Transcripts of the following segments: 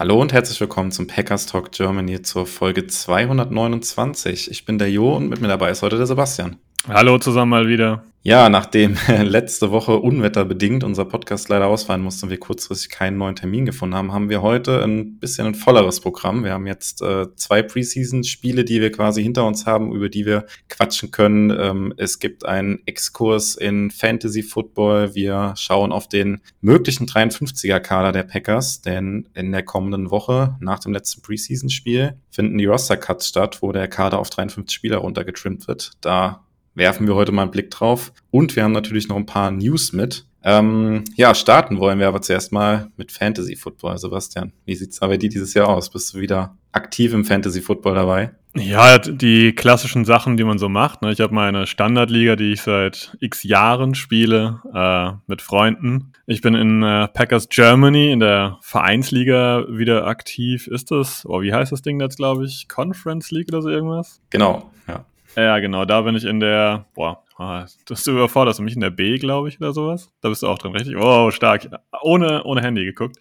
Hallo und herzlich willkommen zum Packers Talk Germany zur Folge 229. Ich bin der Jo und mit mir dabei ist heute der Sebastian. Hallo zusammen mal wieder. Ja, nachdem letzte Woche unwetterbedingt unser Podcast leider ausfallen musste und wir kurzfristig keinen neuen Termin gefunden haben, haben wir heute ein bisschen ein volleres Programm. Wir haben jetzt äh, zwei Preseason-Spiele, die wir quasi hinter uns haben, über die wir quatschen können. Ähm, es gibt einen Exkurs in Fantasy Football. Wir schauen auf den möglichen 53er-Kader der Packers, denn in der kommenden Woche nach dem letzten Preseason-Spiel finden die Roster-Cuts statt, wo der Kader auf 53 Spieler runtergetrimmt wird. Da werfen wir heute mal einen Blick drauf. Und wir haben natürlich noch ein paar News mit. Ähm, ja, starten wollen wir aber zuerst mal mit Fantasy Football. Sebastian, wie sieht's da bei dir dieses Jahr aus? Bist du wieder aktiv im Fantasy Football dabei? Ja, die klassischen Sachen, die man so macht. Ne? Ich habe meine Standardliga, die ich seit x Jahren spiele, äh, mit Freunden. Ich bin in äh, Packers Germany in der Vereinsliga wieder aktiv. Ist das, oh, wie heißt das Ding jetzt, glaube ich? Conference League oder so irgendwas? Genau, ja. Ja, genau, da bin ich in der, boah, ah, das überforderst du mich in der B, glaube ich, oder sowas. Da bist du auch drin, richtig? Oh, stark. Ohne, ohne Handy geguckt.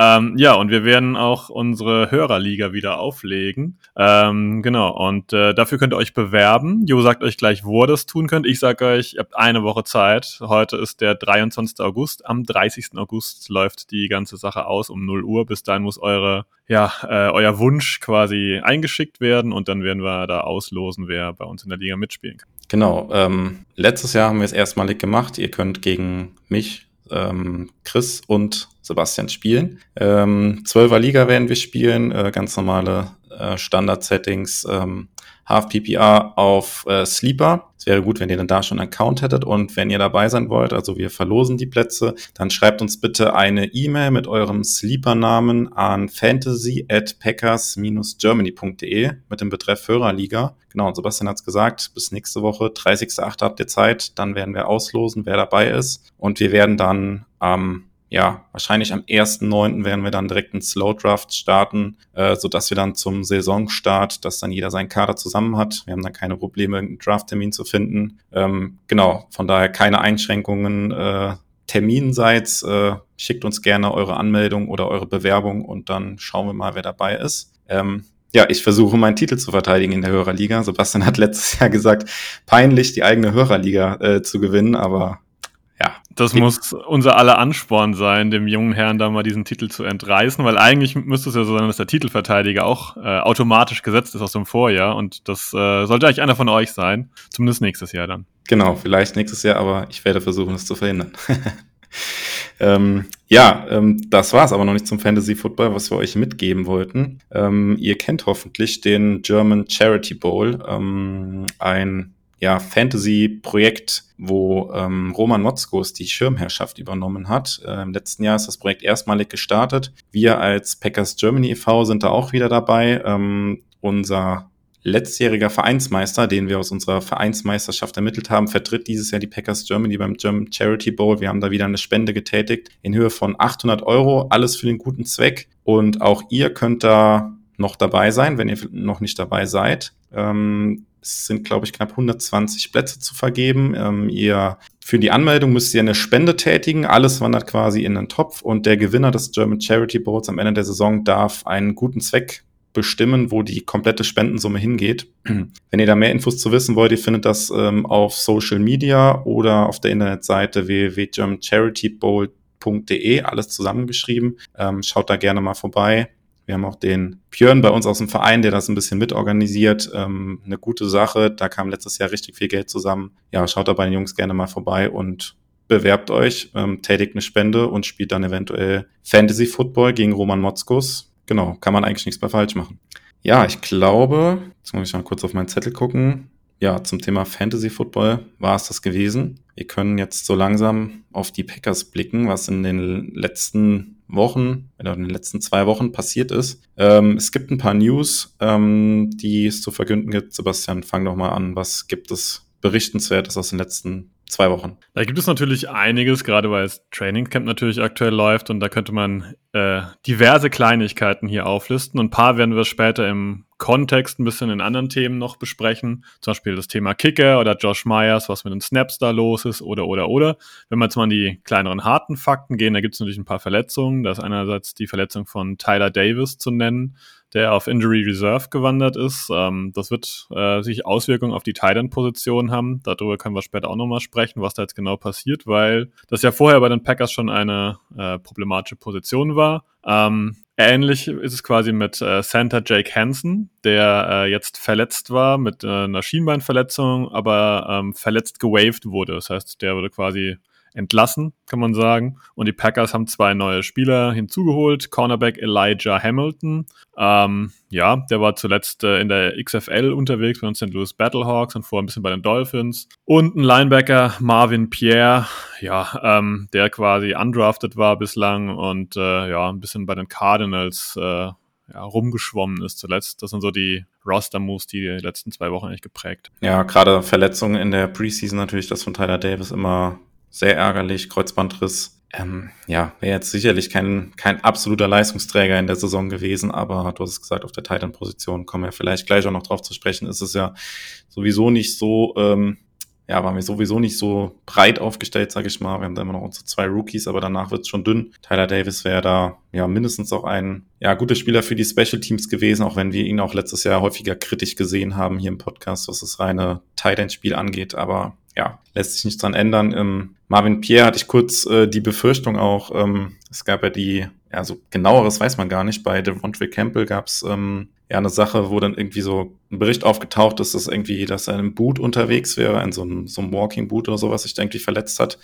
Ähm, ja, und wir werden auch unsere Hörerliga wieder auflegen. Ähm, genau, und äh, dafür könnt ihr euch bewerben. Jo sagt euch gleich, wo ihr das tun könnt. Ich sage euch, ihr habt eine Woche Zeit. Heute ist der 23. August. Am 30. August läuft die ganze Sache aus um 0 Uhr. Bis dahin muss eure, ja, äh, euer Wunsch quasi eingeschickt werden und dann werden wir da auslosen, wer bei uns in der Liga mitspielen kann. Genau. Ähm, letztes Jahr haben wir es erstmalig gemacht. Ihr könnt gegen mich, ähm, Chris und Sebastian spielen. Ähm, 12er Liga werden wir spielen, äh, ganz normale äh, Standard-Settings, ähm, Half PPR auf äh, Sleeper. Es wäre gut, wenn ihr dann da schon einen Account hättet und wenn ihr dabei sein wollt, also wir verlosen die Plätze, dann schreibt uns bitte eine E-Mail mit eurem Sleeper-Namen an fantasy at packers-germany.de mit dem Betreff Hörerliga. Genau, und Sebastian hat's gesagt, bis nächste Woche, 30.08. habt ihr Zeit, dann werden wir auslosen, wer dabei ist und wir werden dann am ähm, ja, wahrscheinlich am 1.9. werden wir dann direkt einen Slow Draft starten, äh, so dass wir dann zum Saisonstart, dass dann jeder seinen Kader zusammen hat. Wir haben dann keine Probleme, einen Drafttermin zu finden. Ähm, genau, von daher keine Einschränkungen äh, terminseits. Äh, schickt uns gerne eure Anmeldung oder eure Bewerbung und dann schauen wir mal, wer dabei ist. Ähm, ja, ich versuche meinen Titel zu verteidigen in der Hörerliga. Sebastian hat letztes Jahr gesagt, peinlich die eigene Hörerliga äh, zu gewinnen, aber ja. Das muss unser aller Ansporn sein, dem jungen Herrn da mal diesen Titel zu entreißen, weil eigentlich müsste es ja so sein, dass der Titelverteidiger auch äh, automatisch gesetzt ist aus dem Vorjahr und das äh, sollte eigentlich einer von euch sein, zumindest nächstes Jahr dann. Genau, vielleicht nächstes Jahr, aber ich werde versuchen, es zu verhindern. ähm, ja, ähm, das war's aber noch nicht zum Fantasy Football, was wir euch mitgeben wollten. Ähm, ihr kennt hoffentlich den German Charity Bowl, ähm, ein ja, Fantasy-Projekt, wo ähm, Roman Motzkos die Schirmherrschaft übernommen hat. Äh, Im letzten Jahr ist das Projekt erstmalig gestartet. Wir als Packers Germany e.V. sind da auch wieder dabei. Ähm, unser letztjähriger Vereinsmeister, den wir aus unserer Vereinsmeisterschaft ermittelt haben, vertritt dieses Jahr die Packers Germany beim German Charity Bowl. Wir haben da wieder eine Spende getätigt in Höhe von 800 Euro, alles für den guten Zweck. Und auch ihr könnt da noch dabei sein, wenn ihr noch nicht dabei seid. Ähm, es sind, glaube ich, knapp 120 Plätze zu vergeben. Ähm, ihr für die Anmeldung müsst ihr eine Spende tätigen. Alles wandert quasi in den Topf und der Gewinner des German Charity Boards am Ende der Saison darf einen guten Zweck bestimmen, wo die komplette Spendensumme hingeht. Wenn ihr da mehr Infos zu wissen wollt, ihr findet das ähm, auf Social Media oder auf der Internetseite www.germancharitybowl.de, alles zusammengeschrieben. Ähm, schaut da gerne mal vorbei. Wir haben auch den Björn bei uns aus dem Verein, der das ein bisschen mitorganisiert. Ähm, eine gute Sache. Da kam letztes Jahr richtig viel Geld zusammen. Ja, schaut da bei den Jungs gerne mal vorbei und bewerbt euch, ähm, tätigt eine Spende und spielt dann eventuell Fantasy Football gegen Roman Motzkus. Genau, kann man eigentlich nichts mehr falsch machen. Ja, ich glaube, jetzt muss ich mal kurz auf meinen Zettel gucken. Ja, zum Thema Fantasy Football war es das gewesen. Wir können jetzt so langsam auf die Packers blicken, was in den letzten Wochen oder in den letzten zwei Wochen passiert ist. Ähm, es gibt ein paar News, ähm, die es zu verkünden gibt. Sebastian, fang doch mal an. Was gibt es Berichtenswertes aus den letzten zwei Wochen. Da gibt es natürlich einiges, gerade weil das Trainingcamp natürlich aktuell läuft und da könnte man äh, diverse Kleinigkeiten hier auflisten und ein paar werden wir später im Kontext ein bisschen in anderen Themen noch besprechen. Zum Beispiel das Thema Kicker oder Josh Myers, was mit den Snaps da los ist oder, oder, oder. Wenn wir jetzt mal an die kleineren harten Fakten gehen, da gibt es natürlich ein paar Verletzungen. Da ist einerseits die Verletzung von Tyler Davis zu nennen, der auf Injury Reserve gewandert ist. Ähm, das wird äh, sich Auswirkungen auf die Titan-Position haben. Darüber können wir später auch nochmal sprechen, was da jetzt genau passiert, weil das ja vorher bei den Packers schon eine äh, problematische Position war. Ähm, Ähnlich ist es quasi mit äh, Center Jake Hansen, der äh, jetzt verletzt war mit äh, einer Schienbeinverletzung, aber ähm, verletzt gewaved wurde. Das heißt, der wurde quasi entlassen, kann man sagen. Und die Packers haben zwei neue Spieler hinzugeholt. Cornerback Elijah Hamilton. Ähm, ja, der war zuletzt äh, in der XFL unterwegs bei den St. Louis Battlehawks und vorher ein bisschen bei den Dolphins. Und ein Linebacker Marvin Pierre, ja, ähm, der quasi undrafted war bislang und äh, ja, ein bisschen bei den Cardinals äh, ja, rumgeschwommen ist zuletzt. Das sind so die Roster-Moves, die die letzten zwei Wochen eigentlich geprägt. Ja, gerade Verletzungen in der Preseason natürlich, das von Tyler Davis immer sehr ärgerlich, Kreuzbandriss. Ähm, ja, wäre jetzt sicherlich kein, kein absoluter Leistungsträger in der Saison gewesen, aber du hast es gesagt, auf der Titan-Position kommen wir vielleicht gleich auch noch drauf zu sprechen, ist es ja sowieso nicht so, ähm, ja, waren wir sowieso nicht so breit aufgestellt, sage ich mal. Wir haben da immer noch unsere zwei Rookies, aber danach wird es schon dünn. Tyler Davis wäre da ja mindestens auch ein ja guter Spieler für die Special Teams gewesen, auch wenn wir ihn auch letztes Jahr häufiger kritisch gesehen haben hier im Podcast, was das reine Tight End Spiel angeht. Aber ja, lässt sich nichts dran ändern. Ähm, Marvin Pierre hatte ich kurz äh, die Befürchtung auch, ähm, es gab ja die, ja, so genaueres weiß man gar nicht. Bei Devontae Campbell gab es ähm, ja eine Sache, wo dann irgendwie so ein Bericht aufgetaucht ist, dass irgendwie, dass er einem Boot unterwegs wäre, in so einem, so einem Walking Boot oder sowas, sich da irgendwie verletzt hat.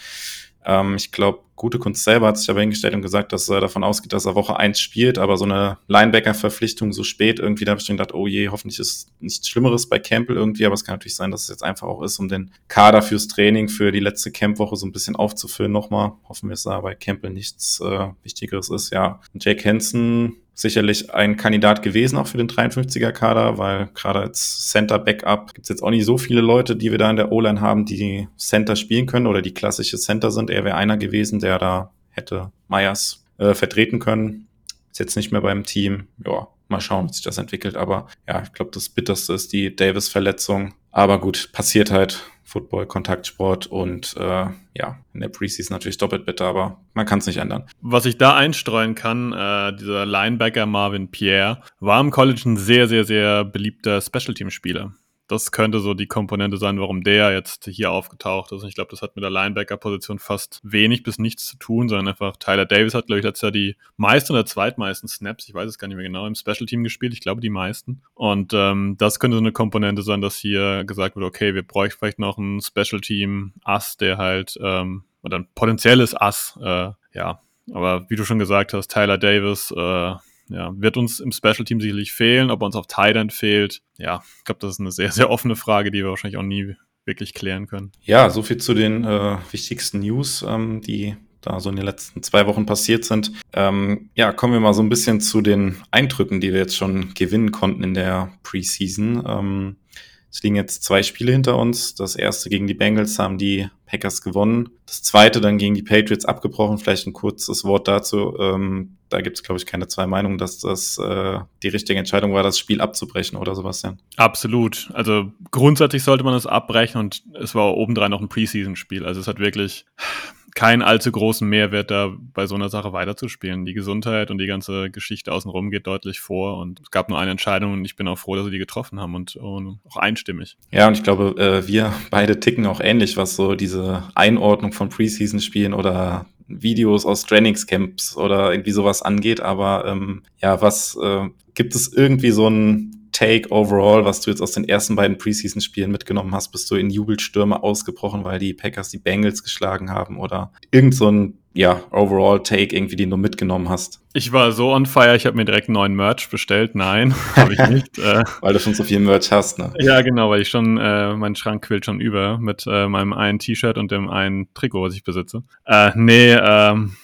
Ähm, ich glaube, gute Kunst selber hat sich aber hingestellt und gesagt, dass er davon ausgeht, dass er Woche eins spielt, aber so eine Linebacker-Verpflichtung so spät irgendwie, da habe ich dann gedacht, oh je, hoffentlich ist nichts Schlimmeres bei Campbell irgendwie, aber es kann natürlich sein, dass es jetzt einfach auch ist, um den Kader fürs Training für die letzte Campwoche so ein bisschen aufzufüllen nochmal. Hoffen wir, dass da bei Campbell nichts äh, Wichtigeres ist, ja. Jake Hansen sicherlich ein Kandidat gewesen, auch für den 53er-Kader, weil gerade als Center-Backup gibt es jetzt auch nicht so viele Leute, die wir da in der O-Line haben, die Center spielen können oder die klassische Center sind. Er wäre einer gewesen, der da hätte Myers äh, vertreten können. Ist jetzt nicht mehr beim Team. Ja, mal schauen, wie sich das entwickelt. Aber ja, ich glaube, das Bitterste ist die Davis-Verletzung. Aber gut, passiert halt. Football, Kontaktsport und äh, ja, in der Preseason natürlich doppelt bitter, aber man kann es nicht ändern. Was ich da einstreuen kann, äh, dieser Linebacker Marvin Pierre war im College ein sehr, sehr, sehr beliebter Special Team Spieler das könnte so die Komponente sein, warum der jetzt hier aufgetaucht ist. Und ich glaube, das hat mit der Linebacker-Position fast wenig bis nichts zu tun, sondern einfach Tyler Davis hat, glaube ich, letztes Jahr die meisten oder zweitmeisten Snaps, ich weiß es gar nicht mehr genau, im Special Team gespielt. Ich glaube, die meisten. Und ähm, das könnte so eine Komponente sein, dass hier gesagt wird, okay, wir bräuchten vielleicht noch ein Special Team-Ass, der halt, ähm, oder ein potenzielles Ass, äh, ja. Aber wie du schon gesagt hast, Tyler Davis, äh, ja, wird uns im Special Team sicherlich fehlen. Ob uns auf End fehlt, ja, ich glaube, das ist eine sehr, sehr offene Frage, die wir wahrscheinlich auch nie wirklich klären können. Ja, so viel zu den äh, wichtigsten News, ähm, die da so in den letzten zwei Wochen passiert sind. Ähm, ja, kommen wir mal so ein bisschen zu den Eindrücken, die wir jetzt schon gewinnen konnten in der Preseason. Ähm, es liegen jetzt zwei Spiele hinter uns. Das erste gegen die Bengals haben die Packers gewonnen. Das zweite dann gegen die Patriots abgebrochen. Vielleicht ein kurzes Wort dazu. Ähm, da gibt es, glaube ich, keine zwei Meinungen, dass das äh, die richtige Entscheidung war, das Spiel abzubrechen, oder Sebastian? Absolut. Also grundsätzlich sollte man es abbrechen und es war obendrein noch ein Preseason-Spiel. Also es hat wirklich keinen allzu großen Mehrwert, da bei so einer Sache weiterzuspielen. Die Gesundheit und die ganze Geschichte außenrum geht deutlich vor und es gab nur eine Entscheidung und ich bin auch froh, dass sie die getroffen haben und, und auch einstimmig. Ja, und ich glaube, äh, wir beide ticken auch ähnlich, was so diese Einordnung von Preseason-Spielen oder Videos aus Trainingscamps oder irgendwie sowas angeht. Aber ähm, ja, was äh, gibt es irgendwie so ein Take overall, was du jetzt aus den ersten beiden Preseason-Spielen mitgenommen hast? Bist du in Jubelstürme ausgebrochen, weil die Packers die Bengals geschlagen haben oder irgend so ein ja, overall Take irgendwie, den du mitgenommen hast? Ich war so on fire, ich habe mir direkt einen neuen Merch bestellt. Nein, habe ich nicht. äh, weil du schon so viel Merch hast, ne? Ja, genau, weil ich schon, äh, mein Schrank quillt schon über mit äh, meinem einen T-Shirt und dem einen Trikot, was ich besitze. Äh, nee, ähm,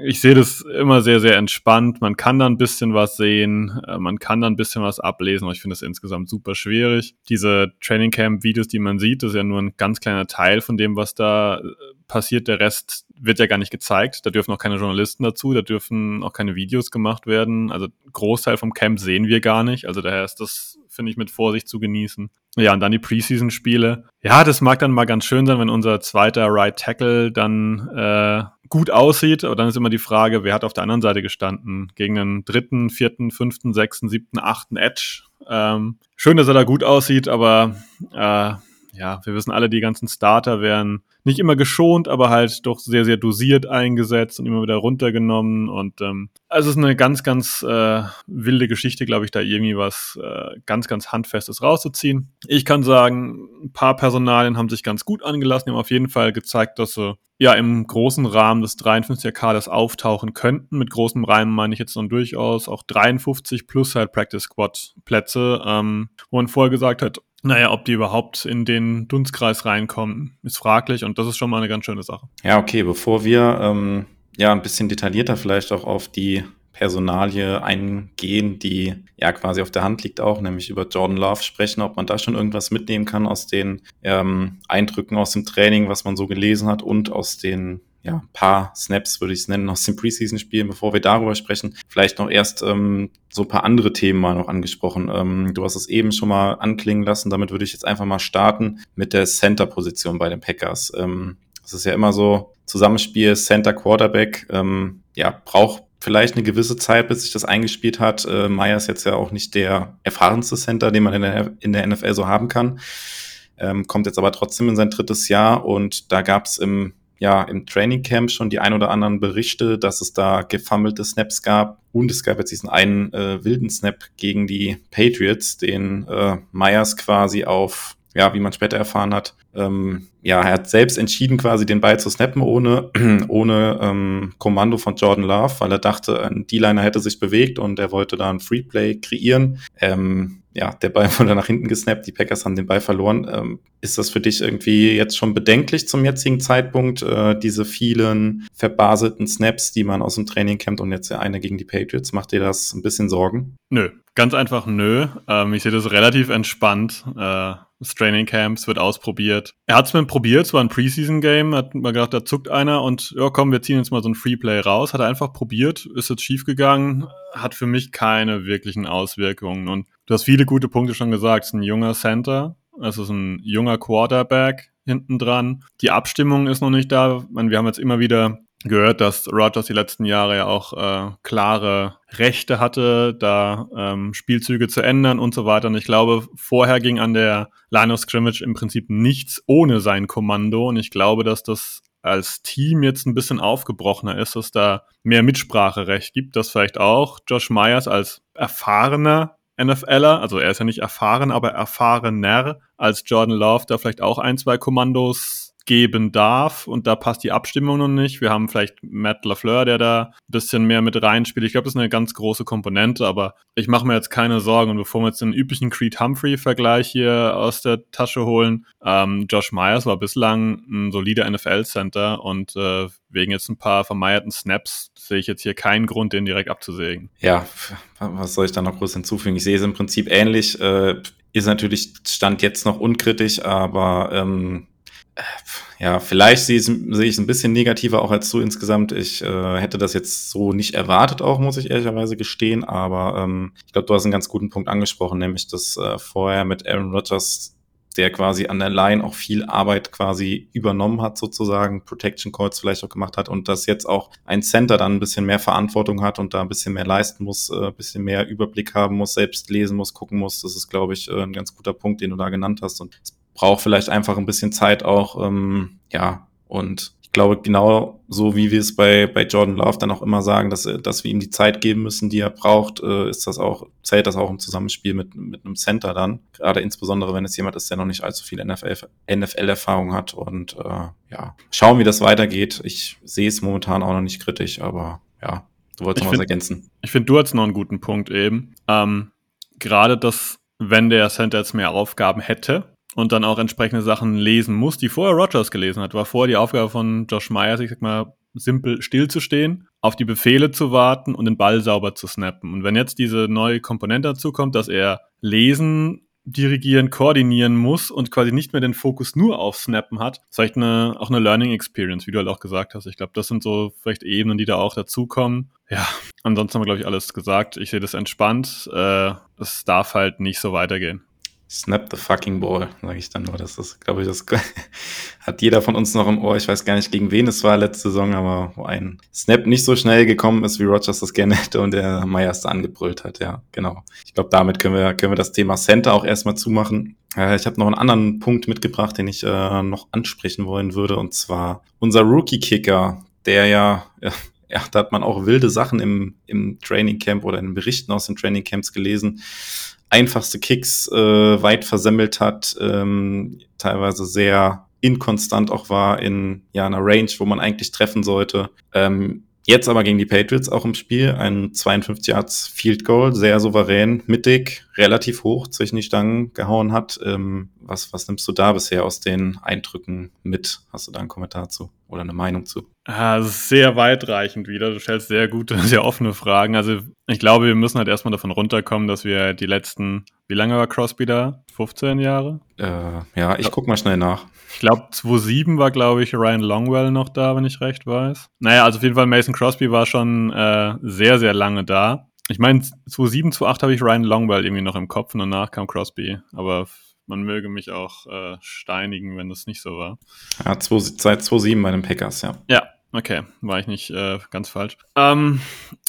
ich sehe das immer sehr, sehr entspannt. Man kann da ein bisschen was sehen, äh, man kann da ein bisschen was ablesen, aber ich finde es insgesamt super schwierig. Diese Training Camp Videos, die man sieht, das ist ja nur ein ganz kleiner Teil von dem, was da äh, passiert. Der Rest wird ja gar nicht gezeigt. Da dürfen auch keine Journalisten dazu, da dürfen auch keine Videos gemacht werden. Also Großteil vom Camp sehen wir gar nicht. Also daher ist das, finde ich, mit Vorsicht zu genießen. Ja, und dann die Preseason-Spiele. Ja, das mag dann mal ganz schön sein, wenn unser zweiter Right Tackle dann äh, gut aussieht. Aber dann ist immer die Frage, wer hat auf der anderen Seite gestanden? Gegen einen dritten, vierten, fünften, sechsten, siebten, achten Edge. Ähm, schön, dass er da gut aussieht, aber äh, ja, wir wissen alle, die ganzen Starter werden nicht immer geschont, aber halt doch sehr, sehr dosiert eingesetzt und immer wieder runtergenommen. Und ähm, also es ist eine ganz, ganz äh, wilde Geschichte, glaube ich, da irgendwie was äh, ganz, ganz Handfestes rauszuziehen. Ich kann sagen, ein paar Personalien haben sich ganz gut angelassen, die haben auf jeden Fall gezeigt, dass sie ja im großen Rahmen des 53er Kaders auftauchen könnten. Mit großem Rahmen meine ich jetzt dann durchaus auch 53 plus halt Practice Squad Plätze, ähm, wo man vorher gesagt hat, naja, ob die überhaupt in den Dunstkreis reinkommen, ist fraglich und das ist schon mal eine ganz schöne Sache. Ja, okay, bevor wir ähm, ja ein bisschen detaillierter vielleicht auch auf die Personalie eingehen, die ja quasi auf der Hand liegt auch, nämlich über Jordan Love sprechen, ob man da schon irgendwas mitnehmen kann aus den ähm, Eindrücken aus dem Training, was man so gelesen hat und aus den ja, paar Snaps, würde ich es nennen, aus den Preseason-Spielen, bevor wir darüber sprechen. Vielleicht noch erst ähm, so ein paar andere Themen mal noch angesprochen. Ähm, du hast es eben schon mal anklingen lassen, damit würde ich jetzt einfach mal starten mit der Center-Position bei den Packers. Ähm, es ist ja immer so, Zusammenspiel Center-Quarterback, ähm, ja, braucht vielleicht eine gewisse Zeit, bis sich das eingespielt hat. Äh, Meyer ist jetzt ja auch nicht der erfahrenste Center, den man in der, in der NFL so haben kann. Ähm, kommt jetzt aber trotzdem in sein drittes Jahr und da gab es im ja im Training Camp schon die ein oder anderen Berichte, dass es da gefummelte Snaps gab. Und es gab jetzt diesen einen äh, wilden Snap gegen die Patriots, den äh, Myers quasi auf, ja, wie man später erfahren hat, ähm, ja, er hat selbst entschieden, quasi den Ball zu snappen, ohne, ohne ähm, Kommando von Jordan Love, weil er dachte, ein D-Liner hätte sich bewegt und er wollte da ein Freeplay kreieren. Ähm, ja, der Ball wurde nach hinten gesnappt, die Packers haben den Ball verloren. Ähm, ist das für dich irgendwie jetzt schon bedenklich zum jetzigen Zeitpunkt, äh, diese vielen verbaselten Snaps, die man aus dem Training kennt und jetzt der eine gegen die Patriots? Macht dir das ein bisschen Sorgen? Nö, ganz einfach nö. Ähm, ich sehe das relativ entspannt. Äh, das Training Camps wird ausprobiert. Er hat es mir probiert, es war ein Preseason-Game, hat mal gedacht, da zuckt einer und ja komm, wir ziehen jetzt mal so ein Freeplay raus. Hat er einfach probiert, ist jetzt schief gegangen, hat für mich keine wirklichen Auswirkungen. Und du hast viele gute Punkte schon gesagt. Es ist ein junger Center, es ist ein junger Quarterback hinten dran. Die Abstimmung ist noch nicht da. Meine, wir haben jetzt immer wieder gehört, dass Rogers die letzten Jahre ja auch äh, klare Rechte hatte, da ähm, Spielzüge zu ändern und so weiter. Und ich glaube, vorher ging an der Line of Scrimmage im Prinzip nichts ohne sein Kommando. Und ich glaube, dass das als Team jetzt ein bisschen aufgebrochener ist, dass da mehr Mitspracherecht gibt, dass vielleicht auch Josh Myers als erfahrener NFLer, also er ist ja nicht erfahren, aber erfahrener als Jordan Love, da vielleicht auch ein, zwei Kommandos geben darf und da passt die Abstimmung noch nicht. Wir haben vielleicht Matt LaFleur, der da ein bisschen mehr mit reinspielt. Ich glaube, das ist eine ganz große Komponente, aber ich mache mir jetzt keine Sorgen. Und bevor wir jetzt den üblichen Creed Humphrey-Vergleich hier aus der Tasche holen, ähm, Josh Myers war bislang ein solider NFL-Center und äh, wegen jetzt ein paar vermeierten Snaps sehe ich jetzt hier keinen Grund, den direkt abzusägen. Ja, was soll ich da noch groß hinzufügen? Ich sehe es im Prinzip ähnlich. Äh, ist natürlich Stand jetzt noch unkritisch, aber ähm, ja, vielleicht sehe ich, sehe ich es ein bisschen negativer auch als du insgesamt. Ich äh, hätte das jetzt so nicht erwartet, auch muss ich ehrlicherweise gestehen. Aber ähm, ich glaube, du hast einen ganz guten Punkt angesprochen, nämlich dass äh, vorher mit Aaron Rodgers, der quasi an der Line auch viel Arbeit quasi übernommen hat, sozusagen, Protection Calls vielleicht auch gemacht hat und dass jetzt auch ein Center dann ein bisschen mehr Verantwortung hat und da ein bisschen mehr leisten muss, äh, ein bisschen mehr Überblick haben muss, selbst lesen muss, gucken muss. Das ist, glaube ich, äh, ein ganz guter Punkt, den du da genannt hast. Und es braucht vielleicht einfach ein bisschen Zeit auch, ähm, ja, und ich glaube, genau so wie wir es bei, bei Jordan Love dann auch immer sagen, dass, dass wir ihm die Zeit geben müssen, die er braucht, äh, ist das auch, zählt das auch im Zusammenspiel mit, mit einem Center dann. Gerade insbesondere, wenn es jemand ist, der noch nicht allzu viel NFL-Erfahrung hat. Und äh, ja, schauen, wie das weitergeht. Ich sehe es momentan auch noch nicht kritisch, aber ja, du wolltest noch was ergänzen. Ich finde, du hast noch einen guten Punkt eben. Ähm, gerade das, wenn der Center jetzt mehr Aufgaben hätte, und dann auch entsprechende Sachen lesen muss, die vorher Rogers gelesen hat. War vorher die Aufgabe von Josh Myers, ich sag mal, simpel stillzustehen. auf die Befehle zu warten und den Ball sauber zu snappen. Und wenn jetzt diese neue Komponente dazu kommt, dass er lesen, dirigieren, koordinieren muss und quasi nicht mehr den Fokus nur auf Snappen hat, ist vielleicht eine, auch eine Learning Experience, wie du halt auch gesagt hast. Ich glaube, das sind so vielleicht Ebenen, die da auch dazukommen. Ja, ansonsten haben wir, glaube ich, alles gesagt. Ich sehe das entspannt. Äh, es darf halt nicht so weitergehen. Snap the fucking ball, sage ich dann nur. Das ist, glaube ich, das hat jeder von uns noch im Ohr. Ich weiß gar nicht, gegen wen es war letzte Saison, aber wo ein Snap nicht so schnell gekommen ist, wie Rogers das gerne hätte und der Meyers da angebrüllt hat. Ja, genau. Ich glaube, damit können wir, können wir das Thema Center auch erstmal zumachen. Äh, ich habe noch einen anderen Punkt mitgebracht, den ich äh, noch ansprechen wollen würde, und zwar unser Rookie-Kicker, der ja, ja ja, da hat man auch wilde Sachen im, im Training Camp oder in Berichten aus den Training Camps gelesen einfachste Kicks äh, weit versemmelt hat, ähm, teilweise sehr inkonstant auch war in ja einer Range, wo man eigentlich treffen sollte. Ähm, jetzt aber gegen die Patriots auch im Spiel ein 52 Yards Field Goal, sehr souverän, mittig, relativ hoch zwischen die Stangen gehauen hat. Ähm, was, was nimmst du da bisher aus den Eindrücken mit? Hast du da einen Kommentar zu oder eine Meinung zu? Ah, sehr weitreichend wieder. Du stellst sehr gute, sehr offene Fragen. Also ich glaube, wir müssen halt erstmal davon runterkommen, dass wir die letzten, wie lange war Crosby da? 15 Jahre? Äh, ja, ich guck mal schnell nach. Ich glaube, 2007 war, glaube ich, Ryan Longwell noch da, wenn ich recht weiß. Naja, also auf jeden Fall Mason Crosby war schon äh, sehr, sehr lange da. Ich meine, 2007, 2008 habe ich Ryan Longwell irgendwie noch im Kopf und danach kam Crosby. Aber man möge mich auch äh, steinigen, wenn das nicht so war. Ja, zwei, seit 2007 bei den Packers, ja. Ja, okay, war ich nicht äh, ganz falsch. Ähm,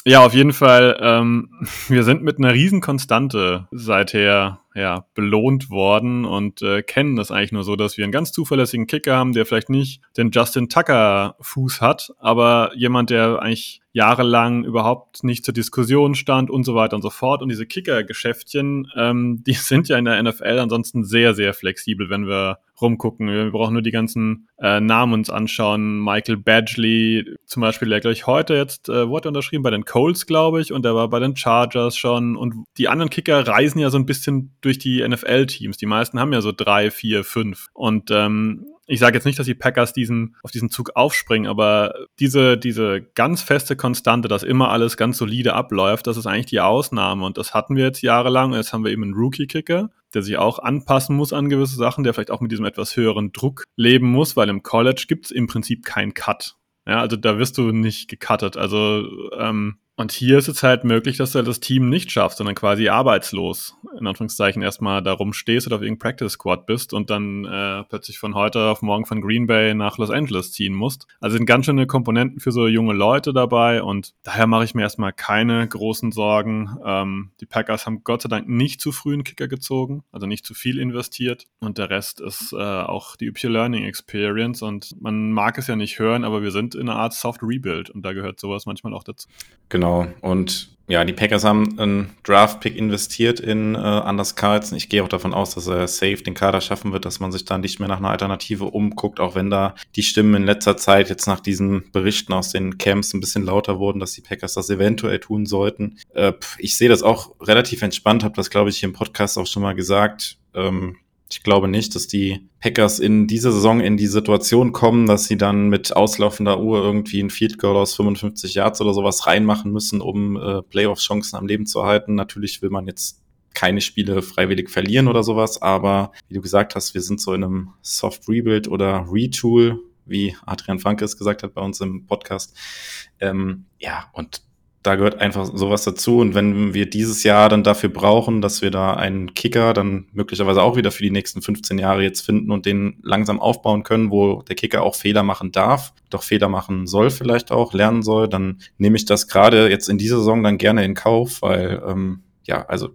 ja, auf jeden Fall, ähm, wir sind mit einer Riesenkonstante seither ja, belohnt worden und äh, kennen das eigentlich nur so, dass wir einen ganz zuverlässigen Kicker haben, der vielleicht nicht den Justin Tucker Fuß hat, aber jemand, der eigentlich jahrelang überhaupt nicht zur Diskussion stand und so weiter und so fort. Und diese Kicker-Geschäftchen, ähm, die sind ja in der NFL ansonsten sehr, sehr flexibel, wenn wir rumgucken. Wir brauchen nur die ganzen äh, Namen uns anschauen. Michael Badgley zum Beispiel, der gleich heute jetzt, äh, wurde unterschrieben bei den Colts, glaube ich, und der war bei den Chargers schon. Und die anderen Kicker reisen ja so ein bisschen durch die NFL-Teams. Die meisten haben ja so drei, vier, fünf. Und ähm, ich sage jetzt nicht, dass die Packers diesen, auf diesen Zug aufspringen, aber diese, diese ganz feste Konstante, dass immer alles ganz solide abläuft, das ist eigentlich die Ausnahme. Und das hatten wir jetzt jahrelang. Jetzt haben wir eben einen Rookie-Kicker, der sich auch anpassen muss an gewisse Sachen, der vielleicht auch mit diesem etwas höheren Druck leben muss, weil im College gibt es im Prinzip keinen Cut. Ja, also da wirst du nicht gecuttet. Also ähm, und hier ist es halt möglich, dass du halt das Team nicht schaffst, sondern quasi arbeitslos, in Anführungszeichen, erstmal da rumstehst oder auf irgendeinem Practice Squad bist und dann äh, plötzlich von heute auf morgen von Green Bay nach Los Angeles ziehen musst. Also sind ganz schöne Komponenten für so junge Leute dabei und daher mache ich mir erstmal keine großen Sorgen. Ähm, die Packers haben Gott sei Dank nicht zu früh einen Kicker gezogen, also nicht zu viel investiert und der Rest ist äh, auch die übliche Learning Experience und man mag es ja nicht hören, aber wir sind in einer Art Soft Rebuild und da gehört sowas manchmal auch dazu. Genau. Genau. Und ja, die Packers haben einen Draft-Pick investiert in äh, Anders Carlson. Ich gehe auch davon aus, dass er safe den Kader schaffen wird, dass man sich da nicht mehr nach einer Alternative umguckt, auch wenn da die Stimmen in letzter Zeit jetzt nach diesen Berichten aus den Camps ein bisschen lauter wurden, dass die Packers das eventuell tun sollten. Äh, ich sehe das auch relativ entspannt, habe das, glaube ich, hier im Podcast auch schon mal gesagt. Ähm, ich glaube nicht, dass die Packers in dieser Saison in die Situation kommen, dass sie dann mit auslaufender Uhr irgendwie ein Field Goal aus 55 Yards oder sowas reinmachen müssen, um äh, Playoff-Chancen am Leben zu halten. Natürlich will man jetzt keine Spiele freiwillig verlieren oder sowas, aber wie du gesagt hast, wir sind so in einem Soft Rebuild oder Retool, wie Adrian Franke es gesagt hat bei uns im Podcast. Ähm, ja, und da gehört einfach sowas dazu. Und wenn wir dieses Jahr dann dafür brauchen, dass wir da einen Kicker dann möglicherweise auch wieder für die nächsten 15 Jahre jetzt finden und den langsam aufbauen können, wo der Kicker auch Fehler machen darf, doch Fehler machen soll vielleicht auch, lernen soll, dann nehme ich das gerade jetzt in dieser Saison dann gerne in Kauf, weil ähm, ja, also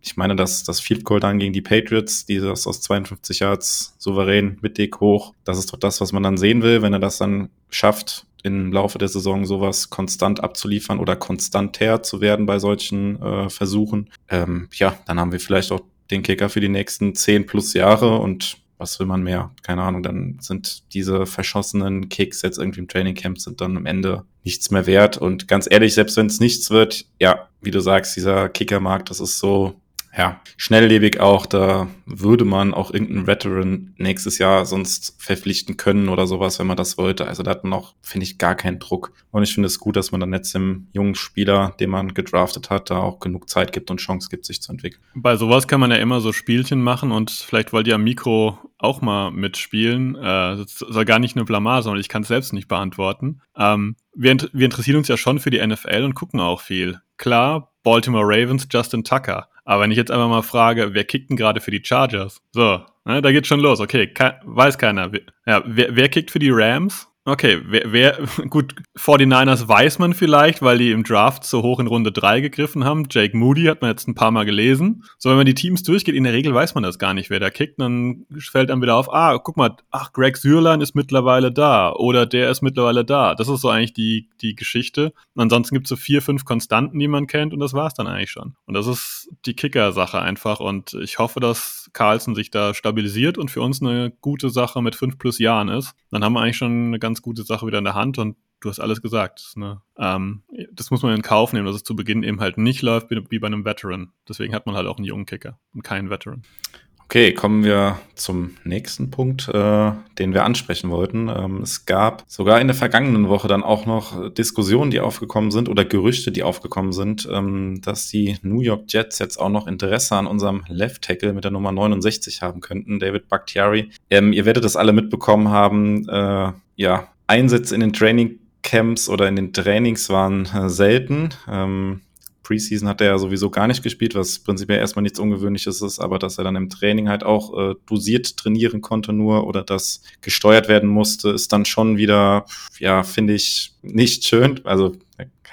ich meine, dass das Field Goal dann gegen die Patriots, die das aus 52 Yards souverän mittig hoch, das ist doch das, was man dann sehen will, wenn er das dann schafft, im Laufe der Saison sowas konstant abzuliefern oder konstanter zu werden bei solchen äh, Versuchen, ähm, ja, dann haben wir vielleicht auch den Kicker für die nächsten zehn plus Jahre und was will man mehr? Keine Ahnung, dann sind diese verschossenen Kicks jetzt irgendwie im Trainingcamp sind dann am Ende nichts mehr wert. Und ganz ehrlich, selbst wenn es nichts wird, ja, wie du sagst, dieser Kickermarkt, das ist so, ja, schnelllebig auch. Da würde man auch irgendeinen Veteran nächstes Jahr sonst verpflichten können oder sowas, wenn man das wollte. Also da hat man auch, finde ich, gar keinen Druck. Und ich finde es gut, dass man dann jetzt dem jungen Spieler, den man gedraftet hat, da auch genug Zeit gibt und Chance gibt, sich zu entwickeln. Bei sowas kann man ja immer so Spielchen machen und vielleicht wollt ihr am Mikro auch mal mitspielen. Äh, das soll gar nicht eine Blamage, sondern ich kann es selbst nicht beantworten. Ähm, wir, wir interessieren uns ja schon für die NFL und gucken auch viel. Klar, Baltimore Ravens, Justin Tucker. Aber wenn ich jetzt einfach mal frage, wer kickt denn gerade für die Chargers? So, ne, da geht's schon los. Okay, ke weiß keiner. Ja, wer, wer kickt für die Rams? Okay, wer, wer, gut, 49ers weiß man vielleicht, weil die im Draft so hoch in Runde 3 gegriffen haben. Jake Moody hat man jetzt ein paar Mal gelesen. So, wenn man die Teams durchgeht, in der Regel weiß man das gar nicht, wer da kickt. Dann fällt dann wieder auf, ah, guck mal, ach, Greg Sürlein ist mittlerweile da oder der ist mittlerweile da. Das ist so eigentlich die, die Geschichte. Und ansonsten gibt's so vier, fünf Konstanten, die man kennt und das war's dann eigentlich schon. Und das ist die Kicker-Sache einfach und ich hoffe, dass Carlson sich da stabilisiert und für uns eine gute Sache mit fünf plus Jahren ist. Dann haben wir eigentlich schon eine ganz gute Sache wieder in der Hand und du hast alles gesagt. Das, eine, ähm, das muss man in Kauf nehmen, dass es zu Beginn eben halt nicht läuft wie bei einem Veteran. Deswegen hat man halt auch einen jungen Kicker und keinen Veteran. Okay, kommen wir zum nächsten Punkt, äh, den wir ansprechen wollten. Ähm, es gab sogar in der vergangenen Woche dann auch noch Diskussionen, die aufgekommen sind oder Gerüchte, die aufgekommen sind, ähm, dass die New York Jets jetzt auch noch Interesse an unserem Left Tackle mit der Nummer 69 haben könnten, David Bakhtiari. Ähm, ihr werdet das alle mitbekommen haben. Äh, ja, Einsätze in den Training Camps oder in den Trainings waren äh, selten. Ähm, Preseason hat er ja sowieso gar nicht gespielt, was prinzipiell erstmal nichts Ungewöhnliches ist, aber dass er dann im Training halt auch äh, dosiert trainieren konnte nur oder das gesteuert werden musste, ist dann schon wieder, ja, finde ich nicht schön. Also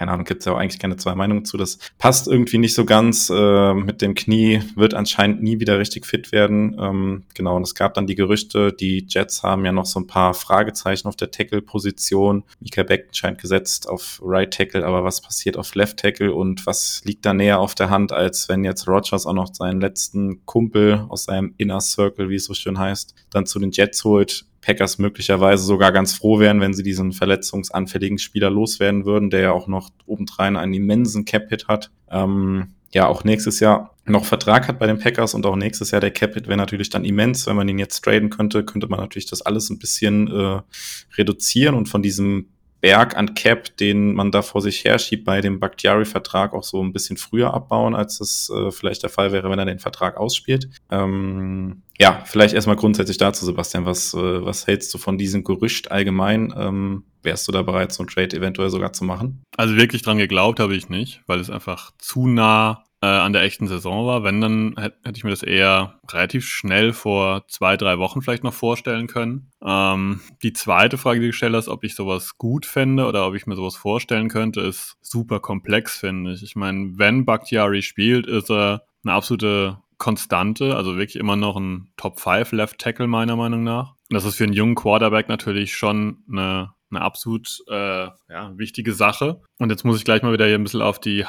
keine Ahnung, gibt es ja auch eigentlich keine zwei Meinungen zu. Das passt irgendwie nicht so ganz. Äh, mit dem Knie wird anscheinend nie wieder richtig fit werden. Ähm, genau, und es gab dann die Gerüchte, die Jets haben ja noch so ein paar Fragezeichen auf der Tackle-Position. Mika Beck scheint gesetzt auf Right Tackle, aber was passiert auf Left Tackle und was liegt da näher auf der Hand, als wenn jetzt Rogers auch noch seinen letzten Kumpel aus seinem Inner Circle, wie es so schön heißt, dann zu den Jets holt? Packers möglicherweise sogar ganz froh wären, wenn sie diesen verletzungsanfälligen Spieler loswerden würden, der ja auch noch obendrein einen immensen Cap-Hit hat. Ähm, ja, auch nächstes Jahr noch Vertrag hat bei den Packers und auch nächstes Jahr der Cap-Hit wäre natürlich dann immens. Wenn man ihn jetzt traden könnte, könnte man natürlich das alles ein bisschen äh, reduzieren und von diesem Berg an Cap, den man da vor sich herschiebt, bei dem Bakhtiari-Vertrag auch so ein bisschen früher abbauen, als es äh, vielleicht der Fall wäre, wenn er den Vertrag ausspielt. Ähm, ja, vielleicht erstmal grundsätzlich dazu, Sebastian, was, äh, was hältst du von diesem Gerücht allgemein? Ähm, wärst du da bereit, so ein Trade eventuell sogar zu machen? Also wirklich dran geglaubt habe ich nicht, weil es einfach zu nah äh, an der echten Saison war. Wenn, dann hätte hätt ich mir das eher relativ schnell vor zwei, drei Wochen vielleicht noch vorstellen können. Ähm, die zweite Frage, die gestellt hast, ob ich sowas gut fände oder ob ich mir sowas vorstellen könnte, ist super komplex, finde ich. Ich meine, wenn Bakhtiari spielt, ist er eine absolute Konstante, also wirklich immer noch ein Top 5 Left Tackle meiner Meinung nach. Das ist für einen jungen Quarterback natürlich schon eine, eine absolut äh, ja, wichtige Sache. Und jetzt muss ich gleich mal wieder hier ein bisschen auf die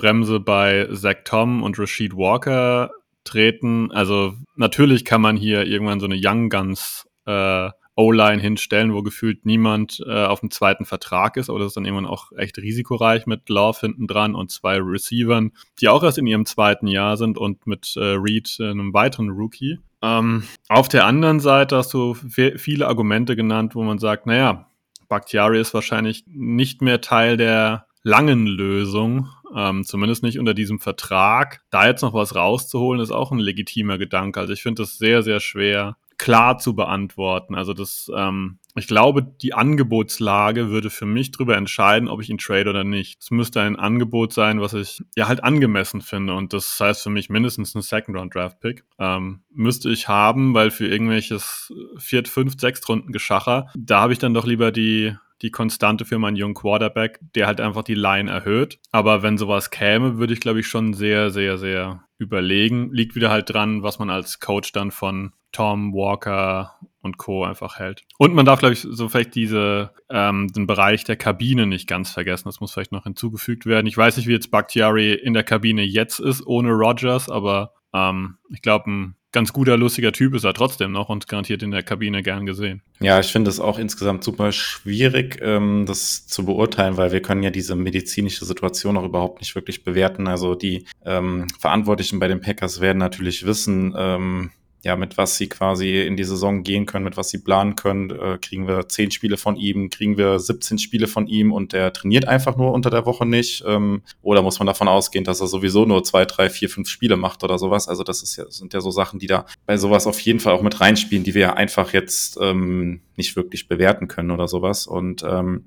Hype-Bremse bei Zach Tom und Rashid Walker treten. Also natürlich kann man hier irgendwann so eine Young Guns äh, O-Line hinstellen, wo gefühlt niemand äh, auf dem zweiten Vertrag ist, aber das ist dann irgendwann auch echt risikoreich mit Love hinten dran und zwei Receivern, die auch erst in ihrem zweiten Jahr sind und mit äh, Reed äh, einem weiteren Rookie. Ähm, auf der anderen Seite hast du viele Argumente genannt, wo man sagt, naja, Bakhtiari ist wahrscheinlich nicht mehr Teil der langen Lösung, ähm, zumindest nicht unter diesem Vertrag. Da jetzt noch was rauszuholen, ist auch ein legitimer Gedanke. Also ich finde das sehr, sehr schwer klar zu beantworten. Also das, ähm, ich glaube, die Angebotslage würde für mich darüber entscheiden, ob ich ihn trade oder nicht. Es müsste ein Angebot sein, was ich ja halt angemessen finde. Und das heißt für mich mindestens ein Second-Round-Draft-Pick. Ähm, müsste ich haben, weil für irgendwelches Viert-, Fünft-, Sechst-Runden-Geschacher, da habe ich dann doch lieber die die Konstante für meinen jungen Quarterback, der halt einfach die Line erhöht. Aber wenn sowas käme, würde ich, glaube ich, schon sehr, sehr, sehr überlegen. Liegt wieder halt dran, was man als Coach dann von Tom Walker und Co. einfach hält. Und man darf, glaube ich, so vielleicht diese, ähm, den Bereich der Kabine nicht ganz vergessen. Das muss vielleicht noch hinzugefügt werden. Ich weiß nicht, wie jetzt Bakhtiari in der Kabine jetzt ist, ohne Rogers, aber ähm, ich glaube, ein ganz guter, lustiger Typ ist er trotzdem noch und garantiert in der Kabine gern gesehen. Ja, ich finde es auch insgesamt super schwierig, ähm, das zu beurteilen, weil wir können ja diese medizinische Situation auch überhaupt nicht wirklich bewerten. Also die ähm, Verantwortlichen bei den Packers werden natürlich wissen, ähm, ja, mit was sie quasi in die Saison gehen können, mit was sie planen können. Äh, kriegen wir zehn Spiele von ihm, kriegen wir 17 Spiele von ihm und der trainiert einfach nur unter der Woche nicht? Ähm, oder muss man davon ausgehen, dass er sowieso nur zwei, drei, vier, fünf Spiele macht oder sowas? Also das ist ja, sind ja so Sachen, die da bei sowas auf jeden Fall auch mit reinspielen, die wir ja einfach jetzt ähm, nicht wirklich bewerten können oder sowas. Und ähm,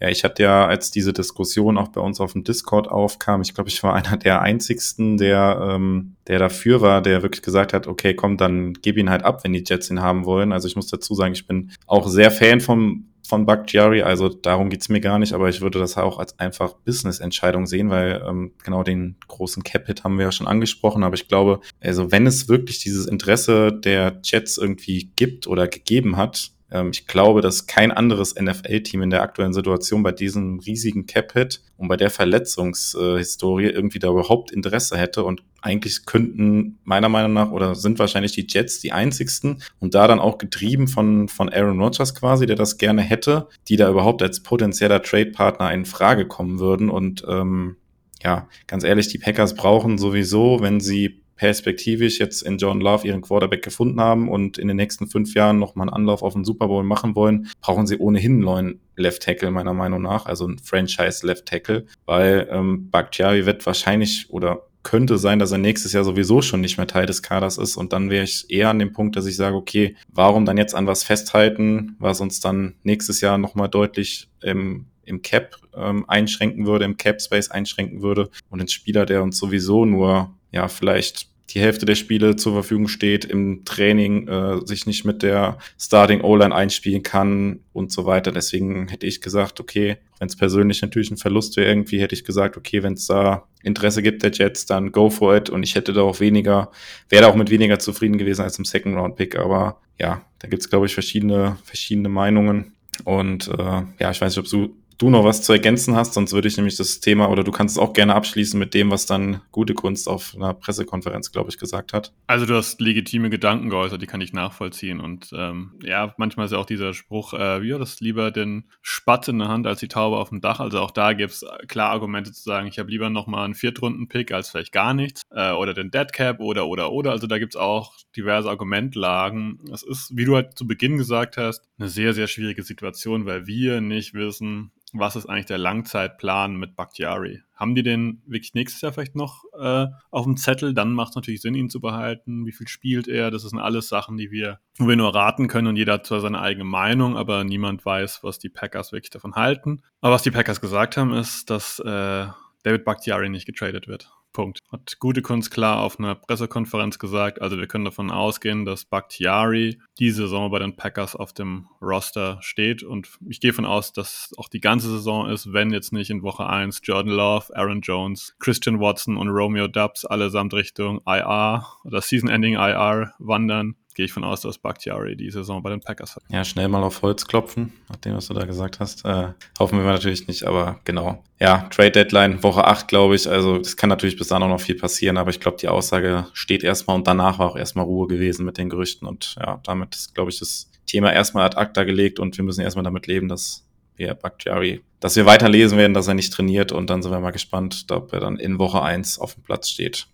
ja, ich hatte ja, als diese Diskussion auch bei uns auf dem Discord aufkam, ich glaube, ich war einer der einzigsten, der, ähm, der dafür war, der wirklich gesagt hat, okay, komm, dann gib ihn halt ab, wenn die Jets ihn haben wollen. Also ich muss dazu sagen, ich bin auch sehr Fan vom von Bakhtiari, also darum geht's mir gar nicht, aber ich würde das auch als einfach Business-Entscheidung sehen, weil ähm, genau den großen Cap-Hit haben wir ja schon angesprochen, aber ich glaube, also wenn es wirklich dieses Interesse der Jets irgendwie gibt oder gegeben hat, ich glaube, dass kein anderes NFL-Team in der aktuellen Situation bei diesem riesigen Cap-Hit und bei der Verletzungshistorie irgendwie da überhaupt Interesse hätte. Und eigentlich könnten meiner Meinung nach oder sind wahrscheinlich die Jets die einzigsten und da dann auch getrieben von, von Aaron Rodgers quasi, der das gerne hätte, die da überhaupt als potenzieller Trade-Partner in Frage kommen würden. Und ähm, ja, ganz ehrlich, die Packers brauchen sowieso, wenn sie perspektivisch jetzt in John Love ihren Quarterback gefunden haben und in den nächsten fünf Jahren nochmal einen Anlauf auf den Super Bowl machen wollen, brauchen sie ohnehin einen neuen Left Tackle, meiner Meinung nach, also ein Franchise Left Tackle, weil ähm, Bakhtiari wird wahrscheinlich oder könnte sein, dass er nächstes Jahr sowieso schon nicht mehr Teil des Kaders ist und dann wäre ich eher an dem Punkt, dass ich sage, okay, warum dann jetzt an was festhalten, was uns dann nächstes Jahr nochmal deutlich im, im Cap ähm, einschränken würde, im Cap Space einschränken würde und ein Spieler, der uns sowieso nur ja vielleicht die Hälfte der Spiele zur Verfügung steht, im Training äh, sich nicht mit der Starting O-Line einspielen kann und so weiter. Deswegen hätte ich gesagt, okay, wenn es persönlich natürlich ein Verlust wäre, irgendwie hätte ich gesagt, okay, wenn es da Interesse gibt der Jets, dann go for it. Und ich hätte da auch weniger, wäre da auch mit weniger zufrieden gewesen als im Second Round Pick. Aber ja, da gibt's glaube ich verschiedene verschiedene Meinungen. Und äh, ja, ich weiß nicht, ob du du noch was zu ergänzen hast, sonst würde ich nämlich das Thema oder du kannst es auch gerne abschließen mit dem, was dann gute Kunst auf einer Pressekonferenz, glaube ich, gesagt hat. Also du hast legitime Gedanken geäußert, die kann ich nachvollziehen. Und ähm, ja, manchmal ist ja auch dieser Spruch, äh, wie das lieber den Spatz in der Hand als die Taube auf dem Dach. Also auch da gibt es klar Argumente zu sagen, ich habe lieber nochmal einen Viertrunden-Pick als vielleicht gar nichts. Äh, oder den Deadcap oder oder oder. Also da gibt es auch diverse Argumentlagen. Es ist, wie du halt zu Beginn gesagt hast, eine sehr, sehr schwierige Situation, weil wir nicht wissen, was ist eigentlich der Langzeitplan mit Bakhtiari? Haben die den wirklich nächstes Jahr vielleicht noch äh, auf dem Zettel? Dann macht es natürlich Sinn, ihn zu behalten. Wie viel spielt er? Das sind alles Sachen, die wir, wo wir nur raten können und jeder hat zwar seine eigene Meinung, aber niemand weiß, was die Packers wirklich davon halten. Aber was die Packers gesagt haben, ist, dass äh, David Bakhtiari nicht getradet wird. Punkt. Hat gute Kunst klar auf einer Pressekonferenz gesagt. Also wir können davon ausgehen, dass Bakhtiari diese Saison bei den Packers auf dem Roster steht. Und ich gehe davon aus, dass auch die ganze Saison ist, wenn jetzt nicht in Woche 1 Jordan Love, Aaron Jones, Christian Watson und Romeo Dubs allesamt Richtung IR oder Season-Ending IR wandern gehe ich von aus, dass Bakhtiari die Saison bei den Packers hat. Ja, schnell mal auf Holz klopfen, nachdem, was du da gesagt hast. Äh, hoffen wir natürlich nicht, aber genau. Ja, Trade Deadline, Woche 8, glaube ich. Also, es kann natürlich bis dann auch noch viel passieren, aber ich glaube, die Aussage steht erstmal und danach war auch erstmal Ruhe gewesen mit den Gerüchten und ja, damit ist, glaube ich, das Thema erstmal ad acta gelegt und wir müssen erstmal damit leben, dass wir Bakhtiari, dass wir weiterlesen werden, dass er nicht trainiert und dann sind wir mal gespannt, ob er dann in Woche 1 auf dem Platz steht.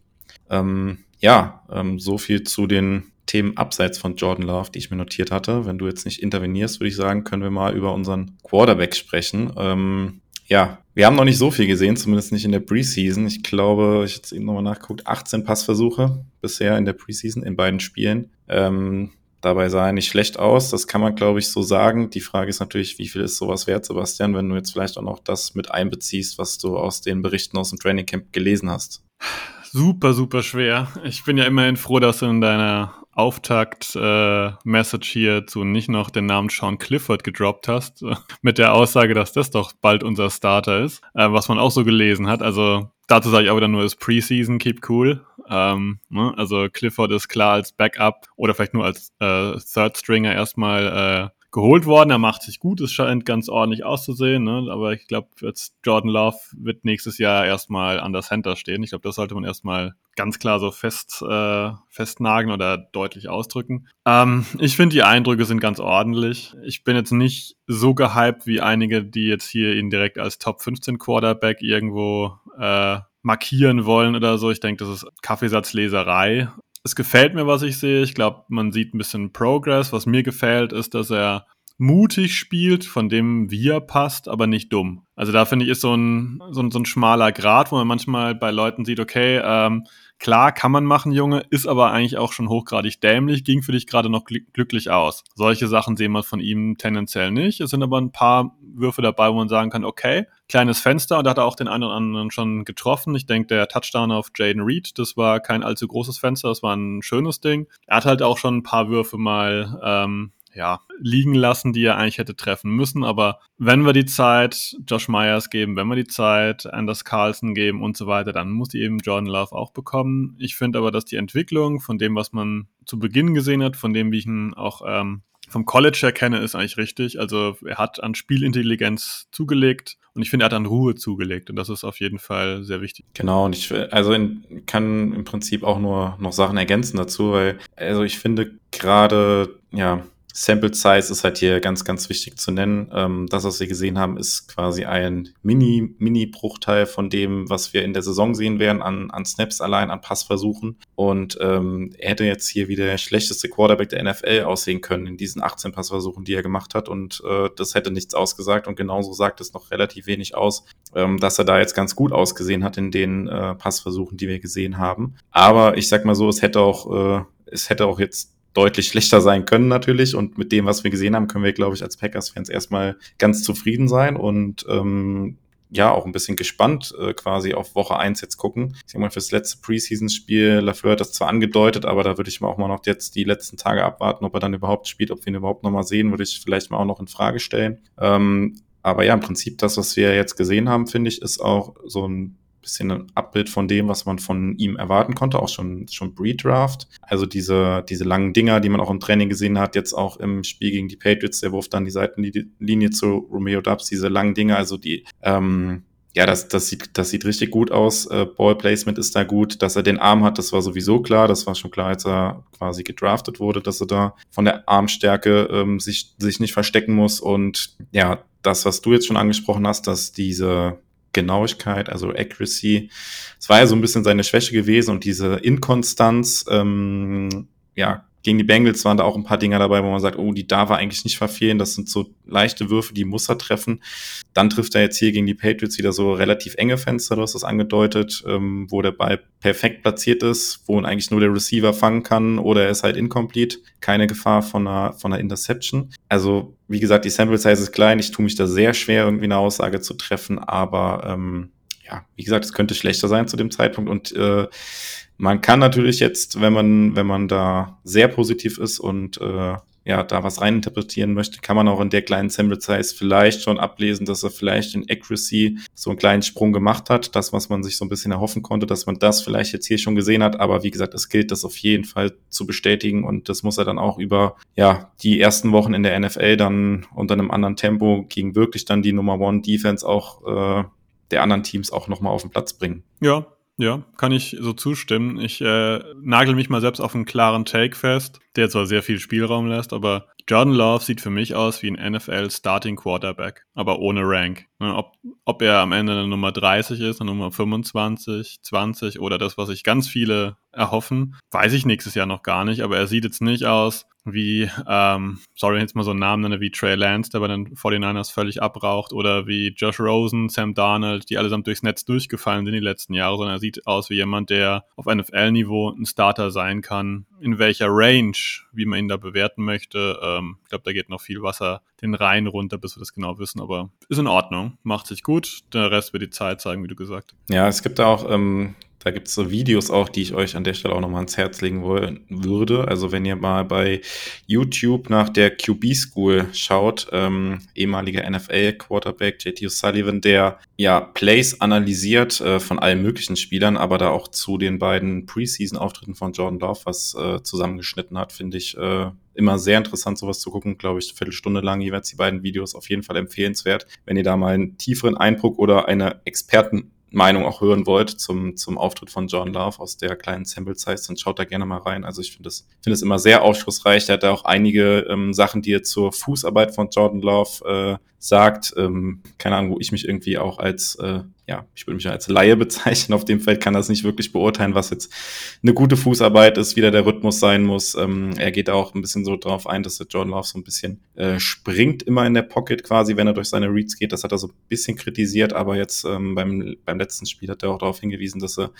Ähm, ja, ähm, so viel zu den Themen abseits von Jordan Love, die ich mir notiert hatte. Wenn du jetzt nicht intervenierst, würde ich sagen, können wir mal über unseren Quarterback sprechen. Ähm, ja, wir haben noch nicht so viel gesehen, zumindest nicht in der Preseason. Ich glaube, ich habe jetzt eben nochmal nachgeguckt, 18 Passversuche bisher in der Preseason in beiden Spielen. Ähm, dabei sah er nicht schlecht aus. Das kann man, glaube ich, so sagen. Die Frage ist natürlich, wie viel ist sowas wert, Sebastian, wenn du jetzt vielleicht auch noch das mit einbeziehst, was du aus den Berichten aus dem Training Camp gelesen hast. Super, super schwer. Ich bin ja immerhin froh, dass du in deiner Auftakt-Message äh, hier zu nicht noch den Namen Sean Clifford gedroppt hast, mit der Aussage, dass das doch bald unser Starter ist, äh, was man auch so gelesen hat. Also dazu sage ich auch wieder nur, ist Preseason, keep cool. Ähm, ne? Also Clifford ist klar als Backup oder vielleicht nur als äh, Third Stringer erstmal äh, geholt worden. Er macht sich gut, es scheint ganz ordentlich auszusehen, ne? aber ich glaube, jetzt Jordan Love wird nächstes Jahr erstmal an der Center stehen. Ich glaube, das sollte man erstmal ganz klar so fest, äh, festnageln oder deutlich ausdrücken. Ähm, ich finde, die Eindrücke sind ganz ordentlich. Ich bin jetzt nicht so gehypt wie einige, die jetzt hier ihn direkt als Top 15 Quarterback irgendwo äh, markieren wollen oder so. Ich denke, das ist Kaffeesatzleserei. Es gefällt mir, was ich sehe. Ich glaube, man sieht ein bisschen Progress. Was mir gefällt, ist, dass er mutig spielt, von dem wie er passt, aber nicht dumm. Also da finde ich, ist so ein, so ein, so ein schmaler Grad, wo man manchmal bei Leuten sieht, okay, ähm, klar kann man machen, Junge, ist aber eigentlich auch schon hochgradig dämlich, ging für dich gerade noch gl glücklich aus. Solche Sachen sehen wir von ihm tendenziell nicht. Es sind aber ein paar Würfe dabei, wo man sagen kann, okay, kleines Fenster und da hat er auch den einen oder anderen schon getroffen. Ich denke, der Touchdown auf Jaden Reed, das war kein allzu großes Fenster, das war ein schönes Ding. Er hat halt auch schon ein paar Würfe mal ähm, ja, liegen lassen, die er eigentlich hätte treffen müssen. Aber wenn wir die Zeit Josh Myers geben, wenn wir die Zeit Anders Carlson geben und so weiter, dann muss die eben Jordan Love auch bekommen. Ich finde aber, dass die Entwicklung von dem, was man zu Beginn gesehen hat, von dem, wie ich ihn auch ähm, vom College her kenne, ist eigentlich richtig. Also er hat an Spielintelligenz zugelegt und ich finde, er hat an Ruhe zugelegt und das ist auf jeden Fall sehr wichtig. Genau, und ich also in, kann im Prinzip auch nur noch Sachen ergänzen dazu, weil also ich finde gerade ja Sample Size ist halt hier ganz, ganz wichtig zu nennen. Ähm, das, was wir gesehen haben, ist quasi ein Mini, Mini-Bruchteil von dem, was wir in der Saison sehen werden, an, an Snaps allein, an Passversuchen. Und ähm, er hätte jetzt hier wieder der schlechteste Quarterback der NFL aussehen können in diesen 18 Passversuchen, die er gemacht hat. Und äh, das hätte nichts ausgesagt. Und genauso sagt es noch relativ wenig aus, ähm, dass er da jetzt ganz gut ausgesehen hat in den äh, Passversuchen, die wir gesehen haben. Aber ich sag mal so, es hätte auch, äh, es hätte auch jetzt deutlich schlechter sein können natürlich. Und mit dem, was wir gesehen haben, können wir, glaube ich, als Packers-Fans erstmal ganz zufrieden sein und ähm, ja, auch ein bisschen gespannt äh, quasi auf Woche eins jetzt gucken. Ich sag mal, fürs letzte Preseason-Spiel, Lafleur hat das zwar angedeutet, aber da würde ich mal auch mal noch jetzt die letzten Tage abwarten, ob er dann überhaupt spielt, ob wir ihn überhaupt noch mal sehen, würde ich vielleicht mal auch noch in Frage stellen. Ähm, aber ja, im Prinzip das, was wir jetzt gesehen haben, finde ich, ist auch so ein bisschen ein Abbild von dem, was man von ihm erwarten konnte, auch schon, schon Pre-Draft. Also diese, diese langen Dinger, die man auch im Training gesehen hat, jetzt auch im Spiel gegen die Patriots, der Wurf dann die Seitenlinie zu Romeo Dubs, diese langen Dinger, also die, ähm, ja, das, das, sieht, das sieht richtig gut aus. Äh, Ballplacement ist da gut. Dass er den Arm hat, das war sowieso klar. Das war schon klar, als er quasi gedraftet wurde, dass er da von der Armstärke ähm, sich, sich nicht verstecken muss. Und ja, das, was du jetzt schon angesprochen hast, dass diese Genauigkeit, also Accuracy. Es war ja so ein bisschen seine Schwäche gewesen und diese Inkonstanz, ähm, ja, gegen die Bengals waren da auch ein paar Dinger dabei, wo man sagt, oh, die darf er eigentlich nicht verfehlen. Das sind so leichte Würfe, die muss er treffen. Dann trifft er jetzt hier gegen die Patriots wieder so relativ enge Fenster, du hast das angedeutet, ähm, wo der Ball perfekt platziert ist, wo ihn eigentlich nur der Receiver fangen kann oder er ist halt incomplete. Keine Gefahr von einer, von einer Interception. Also, wie gesagt, die Sample Size ist klein. Ich tue mich da sehr schwer, irgendwie eine Aussage zu treffen, aber ähm, ja, wie gesagt, es könnte schlechter sein zu dem Zeitpunkt und äh, man kann natürlich jetzt, wenn man, wenn man da sehr positiv ist und äh, ja, da was reininterpretieren möchte, kann man auch in der kleinen Sample Size vielleicht schon ablesen, dass er vielleicht in Accuracy so einen kleinen Sprung gemacht hat. Das, was man sich so ein bisschen erhoffen konnte, dass man das vielleicht jetzt hier schon gesehen hat. Aber wie gesagt, es gilt, das auf jeden Fall zu bestätigen und das muss er dann auch über, ja, die ersten Wochen in der NFL dann unter einem anderen Tempo gegen wirklich dann die Nummer One Defense auch äh, der anderen Teams auch nochmal auf den Platz bringen. Ja, ja, kann ich so zustimmen. Ich äh, nagel mich mal selbst auf einen klaren Take fest, der zwar sehr viel Spielraum lässt, aber Jordan Love sieht für mich aus wie ein NFL Starting Quarterback, aber ohne Rank. Ne, ob, ob er am Ende eine Nummer 30 ist, eine Nummer 25, 20 oder das, was sich ganz viele erhoffen, weiß ich nächstes Jahr noch gar nicht, aber er sieht jetzt nicht aus wie, ähm, sorry, jetzt mal so einen Namen nenne, wie Trey Lance, der bei den 49ers völlig abraucht, oder wie Josh Rosen, Sam Darnold, die allesamt durchs Netz durchgefallen sind die letzten Jahre, sondern er sieht aus wie jemand, der auf NFL-Niveau ein Starter sein kann. In welcher Range, wie man ihn da bewerten möchte, ähm, ich glaube, da geht noch viel Wasser den Rhein runter, bis wir das genau wissen, aber ist in Ordnung, macht sich gut, der Rest wird die Zeit zeigen, wie du gesagt Ja, es gibt auch ähm, Da gibt es so Videos auch, die ich euch an der Stelle auch nochmal ans Herz legen wollen, würde. Also wenn ihr mal bei YouTube nach der QB School schaut, ähm, ehemaliger NFL-Quarterback JT O'Sullivan, der ja Plays analysiert äh, von allen möglichen Spielern, aber da auch zu den beiden Preseason-Auftritten von Jordan Love was äh, zusammengeschnitten hat, finde ich äh, immer sehr interessant, sowas zu gucken. Glaube ich, eine Viertelstunde lang jeweils die beiden Videos auf jeden Fall empfehlenswert. Wenn ihr da mal einen tieferen Eindruck oder eine Experten Meinung auch hören wollt zum, zum Auftritt von John Love aus der kleinen Sample Size, dann schaut da gerne mal rein. Also ich finde es finde es immer sehr aufschlussreich. Er hat da auch einige ähm, Sachen, die er zur Fußarbeit von Jordan Love äh, sagt. Ähm, keine Ahnung, wo ich mich irgendwie auch als, äh, ja, ich würde mich als Laie bezeichnen. Auf dem Feld kann das nicht wirklich beurteilen, was jetzt eine gute Fußarbeit ist, wie da der Rhythmus sein muss. Ähm, er geht auch ein bisschen so drauf ein, dass der Jordan Love so ein bisschen äh, springt immer in der Pocket quasi, wenn er durch seine Reads geht. Das hat er so ein bisschen kritisiert, aber jetzt ähm, beim, beim letzten Spiel hat er auch darauf hingewiesen, dass er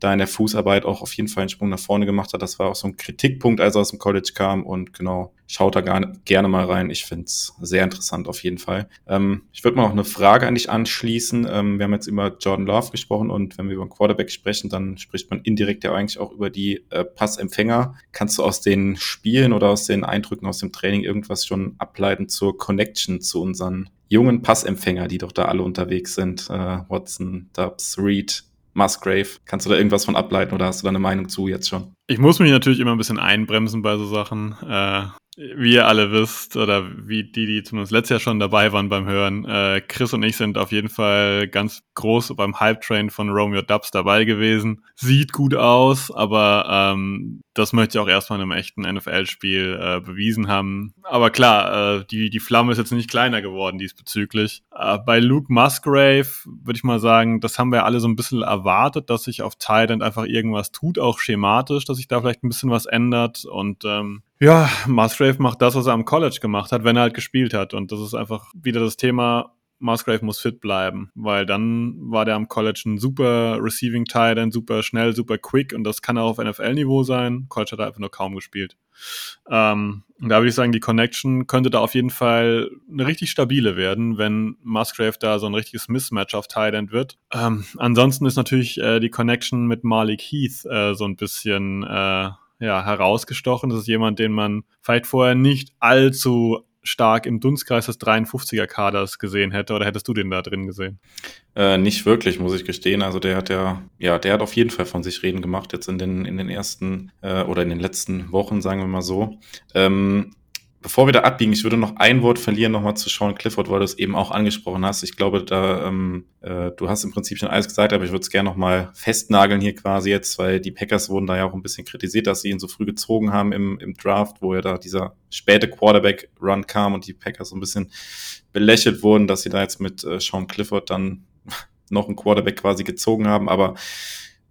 da in der Fußarbeit auch auf jeden Fall einen Sprung nach vorne gemacht hat. Das war auch so ein Kritikpunkt, als er aus dem College kam. Und genau, schaut da gar, gerne mal rein. Ich finde es sehr interessant auf jeden Fall. Ähm, ich würde mal noch eine Frage an dich anschließen. Ähm, wir haben jetzt über Jordan Love gesprochen und wenn wir über einen Quarterback sprechen, dann spricht man indirekt ja eigentlich auch über die äh, Passempfänger. Kannst du aus den Spielen oder aus den Eindrücken aus dem Training irgendwas schon ableiten zur Connection zu unseren jungen Passempfänger, die doch da alle unterwegs sind? Äh, Watson, Dubs, Reed, Musgrave. Kannst du da irgendwas von ableiten oder hast du da eine Meinung zu jetzt schon? Ich muss mich natürlich immer ein bisschen einbremsen bei so Sachen. Äh, wie ihr alle wisst, oder wie die, die zumindest letztes Jahr schon dabei waren beim Hören, äh, Chris und ich sind auf jeden Fall ganz groß beim Hype-Train von Romeo Dubs dabei gewesen. Sieht gut aus, aber ähm, das möchte ich auch erstmal in einem echten NFL-Spiel äh, bewiesen haben. Aber klar, äh, die, die Flamme ist jetzt nicht kleiner geworden diesbezüglich. Äh, bei Luke Musgrave würde ich mal sagen, das haben wir alle so ein bisschen erwartet, dass sich auf Thailand einfach irgendwas tut, auch schematisch, dass sich da vielleicht ein bisschen was ändert und ähm, ja, Musgrave macht das, was er am College gemacht hat, wenn er halt gespielt hat. Und das ist einfach wieder das Thema, Musgrave muss fit bleiben, weil dann war der am College ein super Receiving Tight End, super schnell, super quick und das kann auch auf NFL-Niveau sein. College hat er einfach nur kaum gespielt. Ähm, da würde ich sagen, die Connection könnte da auf jeden Fall eine richtig stabile werden, wenn Musgrave da so ein richtiges Mismatch auf Tight End wird. Ähm, ansonsten ist natürlich äh, die Connection mit Malik Heath äh, so ein bisschen äh, ja, herausgestochen. Das ist jemand, den man vielleicht vorher nicht allzu stark im Dunstkreis des 53er Kaders gesehen hätte, oder hättest du den da drin gesehen? Äh, nicht wirklich, muss ich gestehen. Also der hat ja, ja, der hat auf jeden Fall von sich reden gemacht jetzt in den in den ersten äh, oder in den letzten Wochen, sagen wir mal so. Ähm, Bevor wir da abbiegen, ich würde noch ein Wort verlieren nochmal zu Sean Clifford, weil du es eben auch angesprochen hast. Ich glaube, da ähm, äh, du hast im Prinzip schon alles gesagt, aber ich würde es gerne nochmal festnageln hier quasi jetzt, weil die Packers wurden da ja auch ein bisschen kritisiert, dass sie ihn so früh gezogen haben im, im Draft, wo ja da dieser späte Quarterback-Run kam und die Packers so ein bisschen belächelt wurden, dass sie da jetzt mit äh, Sean Clifford dann noch einen Quarterback quasi gezogen haben. Aber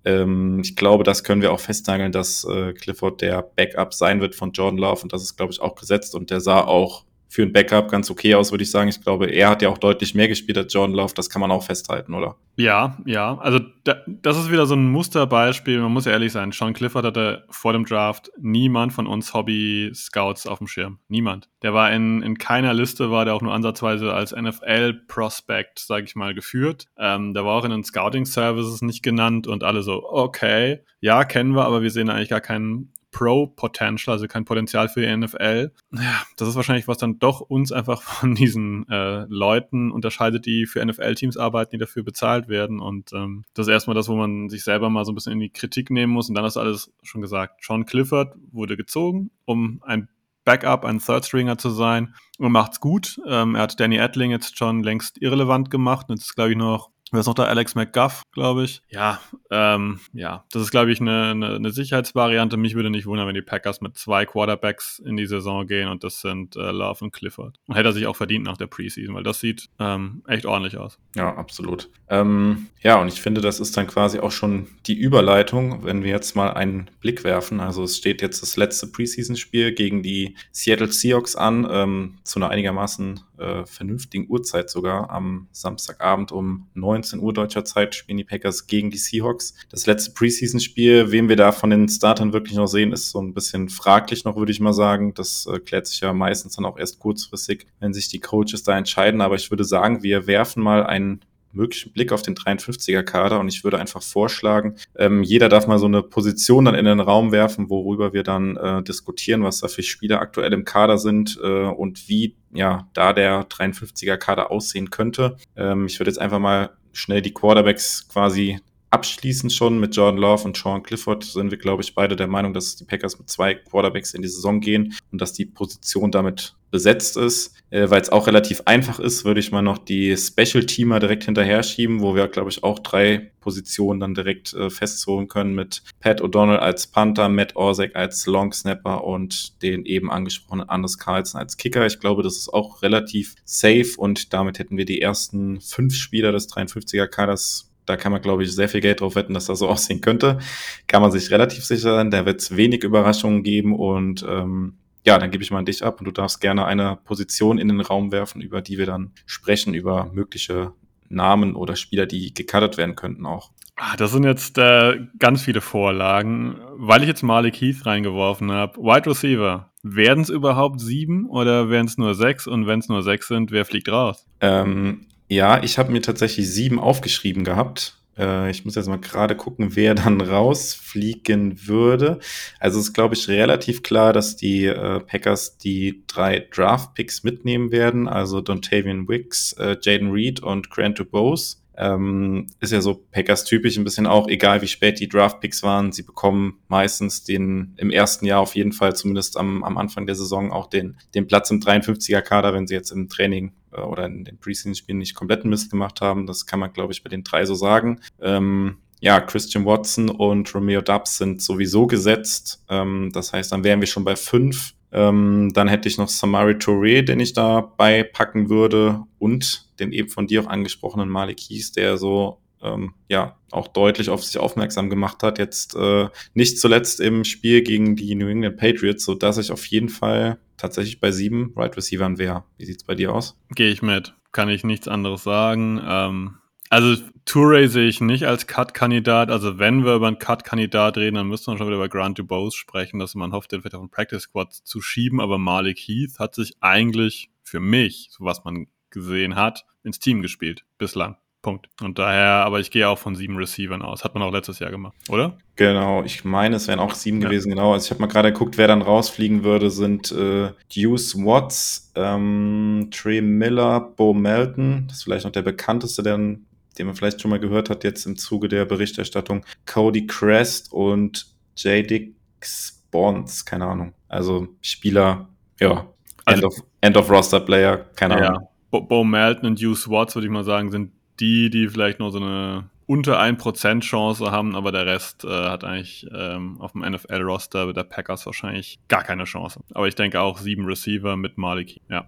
ähm, ich glaube, das können wir auch festnageln, dass äh, Clifford der Backup sein wird von Jordan Love und das ist, glaube ich, auch gesetzt und der sah auch für ein Backup ganz okay aus, würde ich sagen. Ich glaube, er hat ja auch deutlich mehr gespielt als Jordan Love. Das kann man auch festhalten, oder? Ja, ja. Also da, das ist wieder so ein Musterbeispiel. Man muss ehrlich sein. Sean Clifford hatte vor dem Draft niemand von uns Hobby-Scouts auf dem Schirm. Niemand. Der war in, in keiner Liste, war der auch nur ansatzweise als NFL-Prospect, sage ich mal, geführt. Ähm, der war auch in den Scouting-Services nicht genannt und alle so, okay, ja, kennen wir, aber wir sehen eigentlich gar keinen Pro-Potential, also kein Potenzial für die NFL. Ja, das ist wahrscheinlich, was dann doch uns einfach von diesen äh, Leuten unterscheidet, die für NFL-Teams arbeiten, die dafür bezahlt werden. Und ähm, das ist erstmal das, wo man sich selber mal so ein bisschen in die Kritik nehmen muss. Und dann hast du alles schon gesagt. Sean Clifford wurde gezogen, um ein Backup, ein Third Stringer zu sein und macht's gut. Ähm, er hat Danny Edling jetzt schon längst irrelevant gemacht. Jetzt ist, glaube ich, noch Wer ist noch da? Alex McGuff, glaube ich. Ja, ähm, ja, das ist, glaube ich, eine, eine, eine, Sicherheitsvariante. Mich würde nicht wundern, wenn die Packers mit zwei Quarterbacks in die Saison gehen und das sind äh, Love und Clifford. Und hätte er sich auch verdient nach der Preseason, weil das sieht ähm, echt ordentlich aus. Ja, absolut. Ähm, ja, und ich finde, das ist dann quasi auch schon die Überleitung, wenn wir jetzt mal einen Blick werfen. Also es steht jetzt das letzte Preseason-Spiel gegen die Seattle Seahawks an, ähm, zu einer einigermaßen äh, vernünftigen Uhrzeit sogar. Am Samstagabend um 19 Uhr deutscher Zeit spielen die Packers gegen die Seahawks. Das letzte Preseason-Spiel, wen wir da von den Startern wirklich noch sehen, ist so ein bisschen fraglich noch, würde ich mal sagen. Das äh, klärt sich ja meistens dann auch erst kurzfristig, wenn sich die Coaches da entscheiden. Aber ich würde sagen, wir werfen mal einen möglichen Blick auf den 53er-Kader und ich würde einfach vorschlagen, ähm, jeder darf mal so eine Position dann in den Raum werfen, worüber wir dann äh, diskutieren, was da für Spieler aktuell im Kader sind äh, und wie ja da der 53er-Kader aussehen könnte. Ähm, ich würde jetzt einfach mal schnell die Quarterbacks quasi abschließend schon mit Jordan Love und Sean Clifford sind wir, glaube ich, beide der Meinung, dass die Packers mit zwei Quarterbacks in die Saison gehen und dass die Position damit besetzt ist. Äh, Weil es auch relativ einfach ist, würde ich mal noch die Special-Teamer direkt hinterher schieben, wo wir, glaube ich, auch drei Positionen dann direkt äh, festholen können mit Pat O'Donnell als Panther, Matt Orsek als Long Snapper und den eben angesprochenen Anders Carlson als Kicker. Ich glaube, das ist auch relativ safe und damit hätten wir die ersten fünf Spieler des 53er Kaders da kann man, glaube ich, sehr viel Geld drauf wetten, dass das so aussehen könnte. Kann man sich relativ sicher sein. Da wird es wenig Überraschungen geben und ähm, ja, dann gebe ich mal an dich ab und du darfst gerne eine Position in den Raum werfen, über die wir dann sprechen, über mögliche Namen oder Spieler, die gecuttet werden könnten auch. Ah, das sind jetzt äh, ganz viele Vorlagen. Weil ich jetzt Malik Heath reingeworfen habe, Wide Receiver, werden es überhaupt sieben oder werden es nur sechs? Und wenn es nur sechs sind, wer fliegt raus? Ähm, ja, ich habe mir tatsächlich sieben aufgeschrieben gehabt. Äh, ich muss jetzt mal gerade gucken, wer dann rausfliegen würde. Also es ist, glaube ich, relativ klar, dass die äh, Packers die drei Draft-Picks mitnehmen werden. Also Dontavian Wicks, äh, Jaden Reed und Grant DuBose. Ähm, ist ja so Packers typisch ein bisschen auch, egal wie spät die Draft-Picks waren, sie bekommen meistens den im ersten Jahr auf jeden Fall, zumindest am, am Anfang der Saison, auch den, den Platz im 53er-Kader, wenn sie jetzt im Training oder in den Preseason-Spielen nicht kompletten Mist gemacht haben. Das kann man, glaube ich, bei den drei so sagen. Ähm, ja, Christian Watson und Romeo Dubs sind sowieso gesetzt. Ähm, das heißt, dann wären wir schon bei fünf. Ähm, dann hätte ich noch Samari Touré, den ich dabei packen würde und den eben von dir auch angesprochenen Malik Keys, der so ähm, ja auch deutlich auf sich aufmerksam gemacht hat. Jetzt äh, nicht zuletzt im Spiel gegen die New England Patriots, so dass ich auf jeden Fall tatsächlich bei sieben Right Receivern wäre. Wie sieht's bei dir aus? Gehe ich mit. Kann ich nichts anderes sagen. Ähm, also Touré sehe ich nicht als Cut-Kandidat. Also wenn wir über einen Cut-Kandidat reden, dann müsste man schon wieder über Grant DuBose sprechen, dass man hofft, den vielleicht auf den Practice-Squad zu schieben. Aber Malik Heath hat sich eigentlich für mich, so was man gesehen hat, ins Team gespielt bislang. Punkt. Und daher, aber ich gehe auch von sieben Receivern aus. Hat man auch letztes Jahr gemacht, oder? Genau, ich meine, es wären auch sieben ja. gewesen, genau. Also ich habe mal gerade geguckt, wer dann rausfliegen würde, sind äh, Deuce Watts, ähm, Trey Miller, Bo Melton, das ist vielleicht noch der bekannteste, der, den man vielleicht schon mal gehört hat, jetzt im Zuge der Berichterstattung, Cody Crest und J.Dix Bonds, keine Ahnung. Also Spieler, ja, also, End, of, End of Roster Player, keine ja. Ahnung. Bo, Bo Melton und Deuce Watts, würde ich mal sagen, sind die, die vielleicht nur so eine unter 1% Chance haben, aber der Rest äh, hat eigentlich ähm, auf dem NFL-Roster der Packers wahrscheinlich gar keine Chance. Aber ich denke auch sieben Receiver mit Maliki, ja.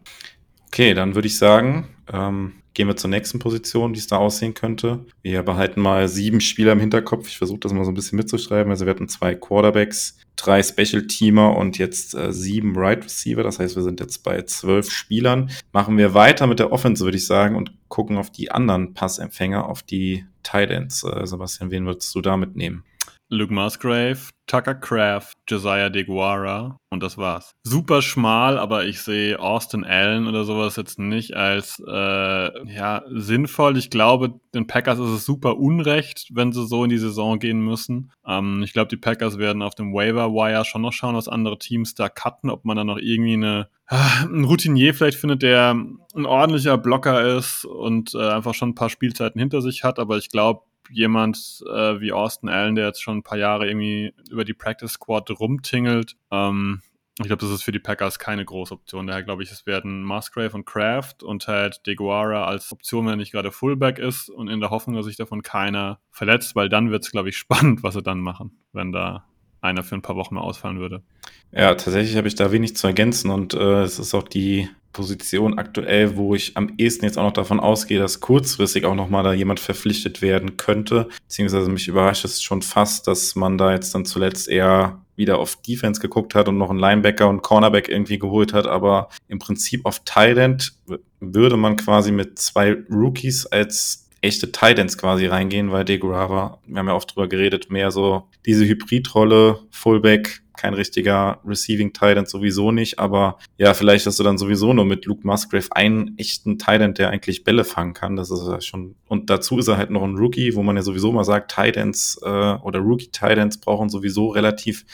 Okay, dann würde ich sagen, ähm, gehen wir zur nächsten Position, wie es da aussehen könnte. Wir behalten mal sieben Spieler im Hinterkopf. Ich versuche das mal so ein bisschen mitzuschreiben. Also wir hatten zwei Quarterbacks, drei Special-Teamer und jetzt äh, sieben Right Receiver. Das heißt, wir sind jetzt bei zwölf Spielern. Machen wir weiter mit der Offense, würde ich sagen, und gucken auf die anderen Passempfänger, auf die Tight Ends. Äh, Sebastian, wen würdest du da mitnehmen? Luke Musgrave, Tucker Craft, Josiah DeGuara und das war's. Super schmal, aber ich sehe Austin Allen oder sowas jetzt nicht als äh, ja, sinnvoll. Ich glaube, den Packers ist es super unrecht, wenn sie so in die Saison gehen müssen. Ähm, ich glaube, die Packers werden auf dem Waiver Wire schon noch schauen, was andere Teams da cutten, ob man da noch irgendwie eine äh, ein Routinier vielleicht findet, der ein ordentlicher Blocker ist und äh, einfach schon ein paar Spielzeiten hinter sich hat. Aber ich glaube, jemand äh, wie Austin Allen, der jetzt schon ein paar Jahre irgendwie über die Practice Squad rumtingelt. Ähm, ich glaube, das ist für die Packers keine große Option. Daher glaube ich, es werden Musgrave und Kraft und halt DeGuara als Option, wenn er nicht gerade Fullback ist und in der Hoffnung, dass sich davon keiner verletzt, weil dann wird es, glaube ich, spannend, was sie dann machen, wenn da einer für ein paar Wochen mal ausfallen würde. Ja, tatsächlich habe ich da wenig zu ergänzen und äh, es ist auch die Position aktuell, wo ich am ehesten jetzt auch noch davon ausgehe, dass kurzfristig auch nochmal da jemand verpflichtet werden könnte. Beziehungsweise mich überrascht es schon fast, dass man da jetzt dann zuletzt eher wieder auf Defense geguckt hat und noch einen Linebacker und Cornerback irgendwie geholt hat, aber im Prinzip auf Thailand würde man quasi mit zwei Rookies als echte Titans quasi reingehen, weil De Grava, wir haben ja oft drüber geredet, mehr so diese Hybridrolle, Fullback, kein richtiger Receiving Titan sowieso nicht, aber ja, vielleicht hast du dann sowieso nur mit Luke Musgrave einen echten Titan, der eigentlich Bälle fangen kann. Das ist ja schon, und dazu ist er halt noch ein Rookie, wo man ja sowieso mal sagt, Titans äh, oder Rookie Titans brauchen sowieso relativ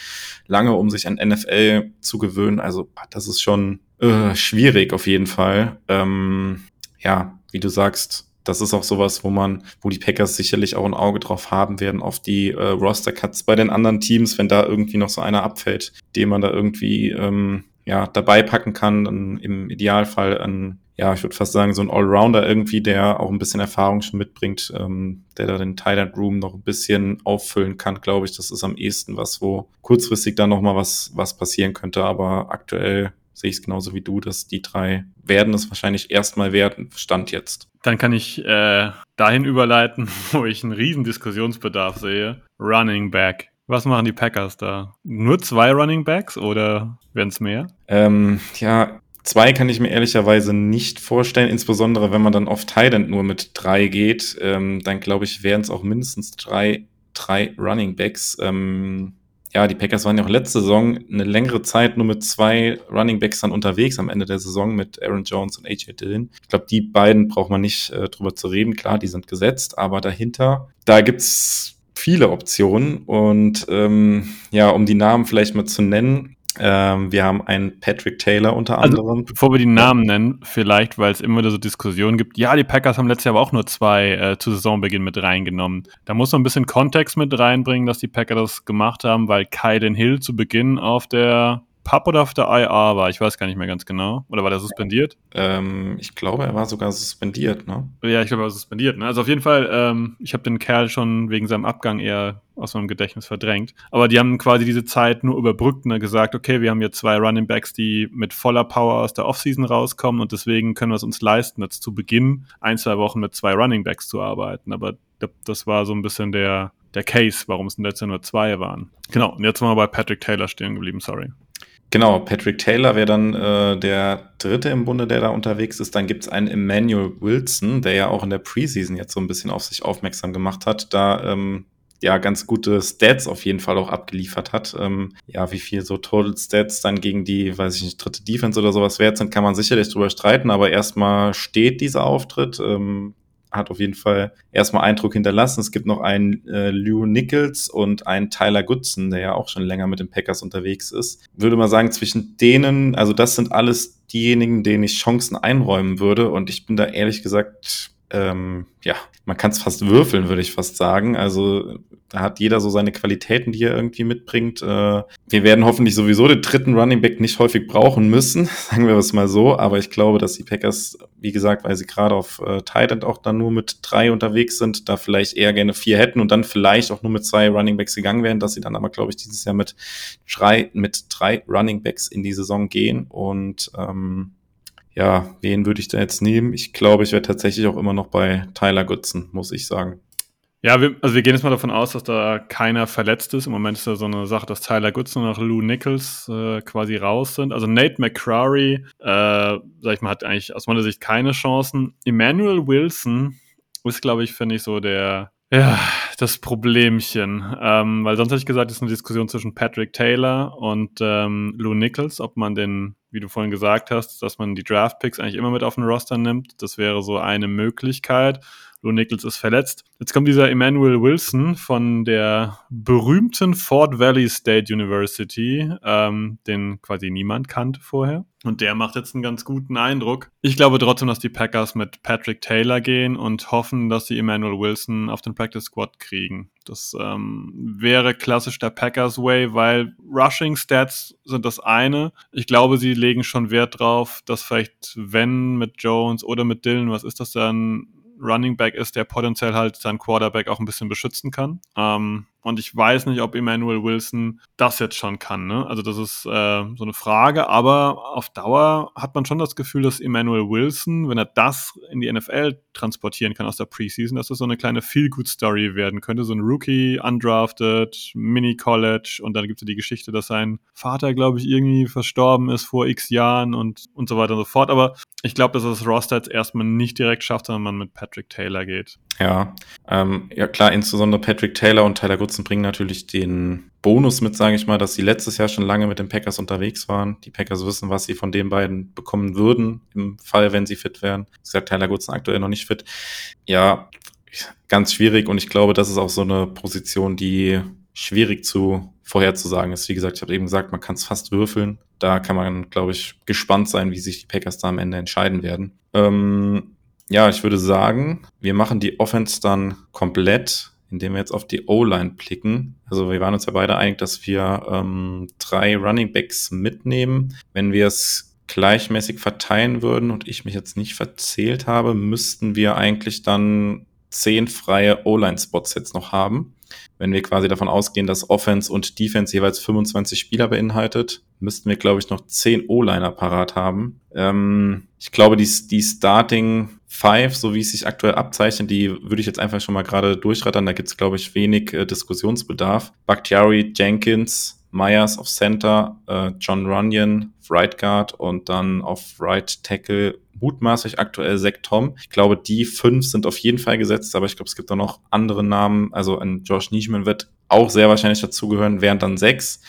lange, um sich an NFL zu gewöhnen. Also das ist schon äh, schwierig auf jeden Fall. Ähm, ja, wie du sagst, das ist auch sowas, wo man, wo die Packers sicherlich auch ein Auge drauf haben werden, auf die äh, Roster-Cuts bei den anderen Teams, wenn da irgendwie noch so einer abfällt, den man da irgendwie ähm, ja, dabei packen kann, dann im Idealfall ein, ja, ich würde fast sagen, so ein Allrounder irgendwie, der auch ein bisschen Erfahrung schon mitbringt, ähm, der da den Thailand Room noch ein bisschen auffüllen kann, glaube ich. Das ist am ehesten was, wo kurzfristig dann nochmal was, was passieren könnte, aber aktuell sehe ich es genauso wie du, dass die drei werden es wahrscheinlich erstmal werden, Stand jetzt. Dann kann ich äh, dahin überleiten, wo ich einen riesen Diskussionsbedarf sehe. Running Back. Was machen die Packers da? Nur zwei Running Backs oder werden es mehr? Ähm, ja, zwei kann ich mir ehrlicherweise nicht vorstellen, insbesondere wenn man dann auf Thailand nur mit drei geht. Ähm, dann glaube ich, wären es auch mindestens drei, drei Running Backs. Ähm, ja, die Packers waren ja auch letzte Saison eine längere Zeit nur mit zwei Running Backs dann unterwegs am Ende der Saison mit Aaron Jones und AJ Dillon. Ich glaube, die beiden braucht man nicht äh, drüber zu reden. Klar, die sind gesetzt, aber dahinter, da gibt's viele Optionen und ähm, ja, um die Namen vielleicht mal zu nennen, ähm, wir haben einen Patrick Taylor unter Also, anderem. bevor wir die Namen nennen, vielleicht, weil es immer wieder so Diskussionen gibt. Ja, die Packers haben letztes Jahr aber auch nur zwei äh, zu Saisonbeginn mit reingenommen. Da muss man ein bisschen Kontext mit reinbringen, dass die Packers das gemacht haben, weil Kylan Hill zu Beginn auf der PUP oder auf der IR war. Ich weiß gar nicht mehr ganz genau. Oder war der suspendiert? Ähm, ich glaube, er war sogar suspendiert, ne? Ja, ich glaube, er war suspendiert. Ne? Also auf jeden Fall, ähm, ich habe den Kerl schon wegen seinem Abgang eher aus meinem Gedächtnis verdrängt. Aber die haben quasi diese Zeit nur überbrückt und dann gesagt, okay, wir haben hier zwei Running Backs, die mit voller Power aus der Offseason rauskommen und deswegen können wir es uns leisten, jetzt zu Beginn ein, zwei Wochen mit zwei Running Backs zu arbeiten. Aber das war so ein bisschen der, der Case, warum es in letzter nur zwei waren. Genau, und jetzt sind wir bei Patrick Taylor stehen geblieben, sorry. Genau, Patrick Taylor wäre dann äh, der dritte im Bunde, der da unterwegs ist. Dann gibt's einen Emmanuel Wilson, der ja auch in der Preseason jetzt so ein bisschen auf sich aufmerksam gemacht hat, da ähm, ja ganz gute Stats auf jeden Fall auch abgeliefert hat. Ähm, ja, wie viel so Total Stats dann gegen die, weiß ich nicht, dritte Defense oder sowas wert sind, kann man sicherlich drüber streiten, aber erstmal steht dieser Auftritt. Ähm, hat auf jeden Fall erstmal Eindruck hinterlassen. Es gibt noch einen äh, Lou Nichols und einen Tyler Goodson, der ja auch schon länger mit den Packers unterwegs ist. Würde mal sagen, zwischen denen, also das sind alles diejenigen, denen ich Chancen einräumen würde. Und ich bin da ehrlich gesagt, ähm, ja, man kann es fast würfeln, würde ich fast sagen. Also da hat jeder so seine Qualitäten, die er irgendwie mitbringt. Äh, wir werden hoffentlich sowieso den dritten Running Back nicht häufig brauchen müssen, sagen wir es mal so. Aber ich glaube, dass die Packers, wie gesagt, weil sie gerade auf äh, Tight auch dann nur mit drei unterwegs sind, da vielleicht eher gerne vier hätten und dann vielleicht auch nur mit zwei Running Backs gegangen wären, dass sie dann aber, glaube ich, dieses Jahr mit drei, mit drei Running Backs in die Saison gehen und ähm, ja, wen würde ich da jetzt nehmen? Ich glaube, ich wäre tatsächlich auch immer noch bei Tyler Goodson, muss ich sagen. Ja, wir, also wir gehen jetzt mal davon aus, dass da keiner verletzt ist. Im Moment ist da so eine Sache, dass Tyler Goodson und Lou Nichols äh, quasi raus sind. Also Nate McCrary, äh, sag ich mal, hat eigentlich aus meiner Sicht keine Chancen. Emmanuel Wilson ist, glaube ich, finde ich, so der, ja, das Problemchen. Ähm, weil sonst hätte ich gesagt, es ist eine Diskussion zwischen Patrick Taylor und ähm, Lou Nichols, ob man den, wie du vorhin gesagt hast, dass man die Draft-Picks eigentlich immer mit auf den Roster nimmt. Das wäre so eine Möglichkeit. Lou Nichols ist verletzt. Jetzt kommt dieser Emmanuel Wilson von der berühmten Fort Valley State University, ähm, den quasi niemand kannte vorher. Und der macht jetzt einen ganz guten Eindruck. Ich glaube trotzdem, dass die Packers mit Patrick Taylor gehen und hoffen, dass sie Emmanuel Wilson auf den Practice Squad kriegen. Das ähm, wäre klassisch der Packers Way, weil Rushing Stats sind das eine. Ich glaube, sie legen schon Wert drauf, dass vielleicht, wenn mit Jones oder mit Dylan, was ist das dann, Running Back ist, der potenziell halt seinen Quarterback auch ein bisschen beschützen kann. Ähm, und ich weiß nicht, ob Emmanuel Wilson das jetzt schon kann. Ne? Also das ist äh, so eine Frage. Aber auf Dauer hat man schon das Gefühl, dass Emmanuel Wilson, wenn er das in die NFL transportieren kann aus der Preseason, dass das so eine kleine Feel-Good-Story werden könnte. So ein Rookie, undrafted, Mini-College. Und dann gibt es ja die Geschichte, dass sein Vater, glaube ich, irgendwie verstorben ist vor x Jahren und, und so weiter und so fort. Aber ich glaube, dass das Roster jetzt erstmal nicht direkt schafft, sondern man mit Patrick Taylor geht. Ja, ähm, ja klar, insbesondere Patrick Taylor und Tyler Goodson Colts bringen natürlich den Bonus mit, sage ich mal, dass sie letztes Jahr schon lange mit den Packers unterwegs waren. Die Packers wissen, was sie von den beiden bekommen würden, im Fall, wenn sie fit wären. Wie gesagt, Tyler Goodson aktuell noch nicht fit. Ja, ganz schwierig und ich glaube, das ist auch so eine Position, die schwierig zu vorherzusagen ist. Wie gesagt, ich habe eben gesagt, man kann es fast würfeln. Da kann man, glaube ich, gespannt sein, wie sich die Packers da am Ende entscheiden werden. Ähm, ja, ich würde sagen, wir machen die Offense dann komplett, indem wir jetzt auf die O-Line blicken. Also wir waren uns ja beide einig, dass wir ähm, drei Running Backs mitnehmen. Wenn wir es gleichmäßig verteilen würden und ich mich jetzt nicht verzählt habe, müssten wir eigentlich dann zehn freie O-Line-Spots jetzt noch haben. Wenn wir quasi davon ausgehen, dass Offense und Defense jeweils 25 Spieler beinhaltet, müssten wir, glaube ich, noch 10 O-Liner parat haben. Ähm, ich glaube, die, die Starting Five, so wie es sich aktuell abzeichnet, die würde ich jetzt einfach schon mal gerade durchrattern. Da gibt es, glaube ich, wenig äh, Diskussionsbedarf. Bakhtiari, Jenkins, Myers auf Center, äh, John Runyon, Right Guard und dann auf Right Tackle mutmaßlich aktuell Zach Tom. Ich glaube, die fünf sind auf jeden Fall gesetzt, aber ich glaube, es gibt auch noch andere Namen. Also ein Josh Nischman wird auch sehr wahrscheinlich dazugehören, wären dann sechs.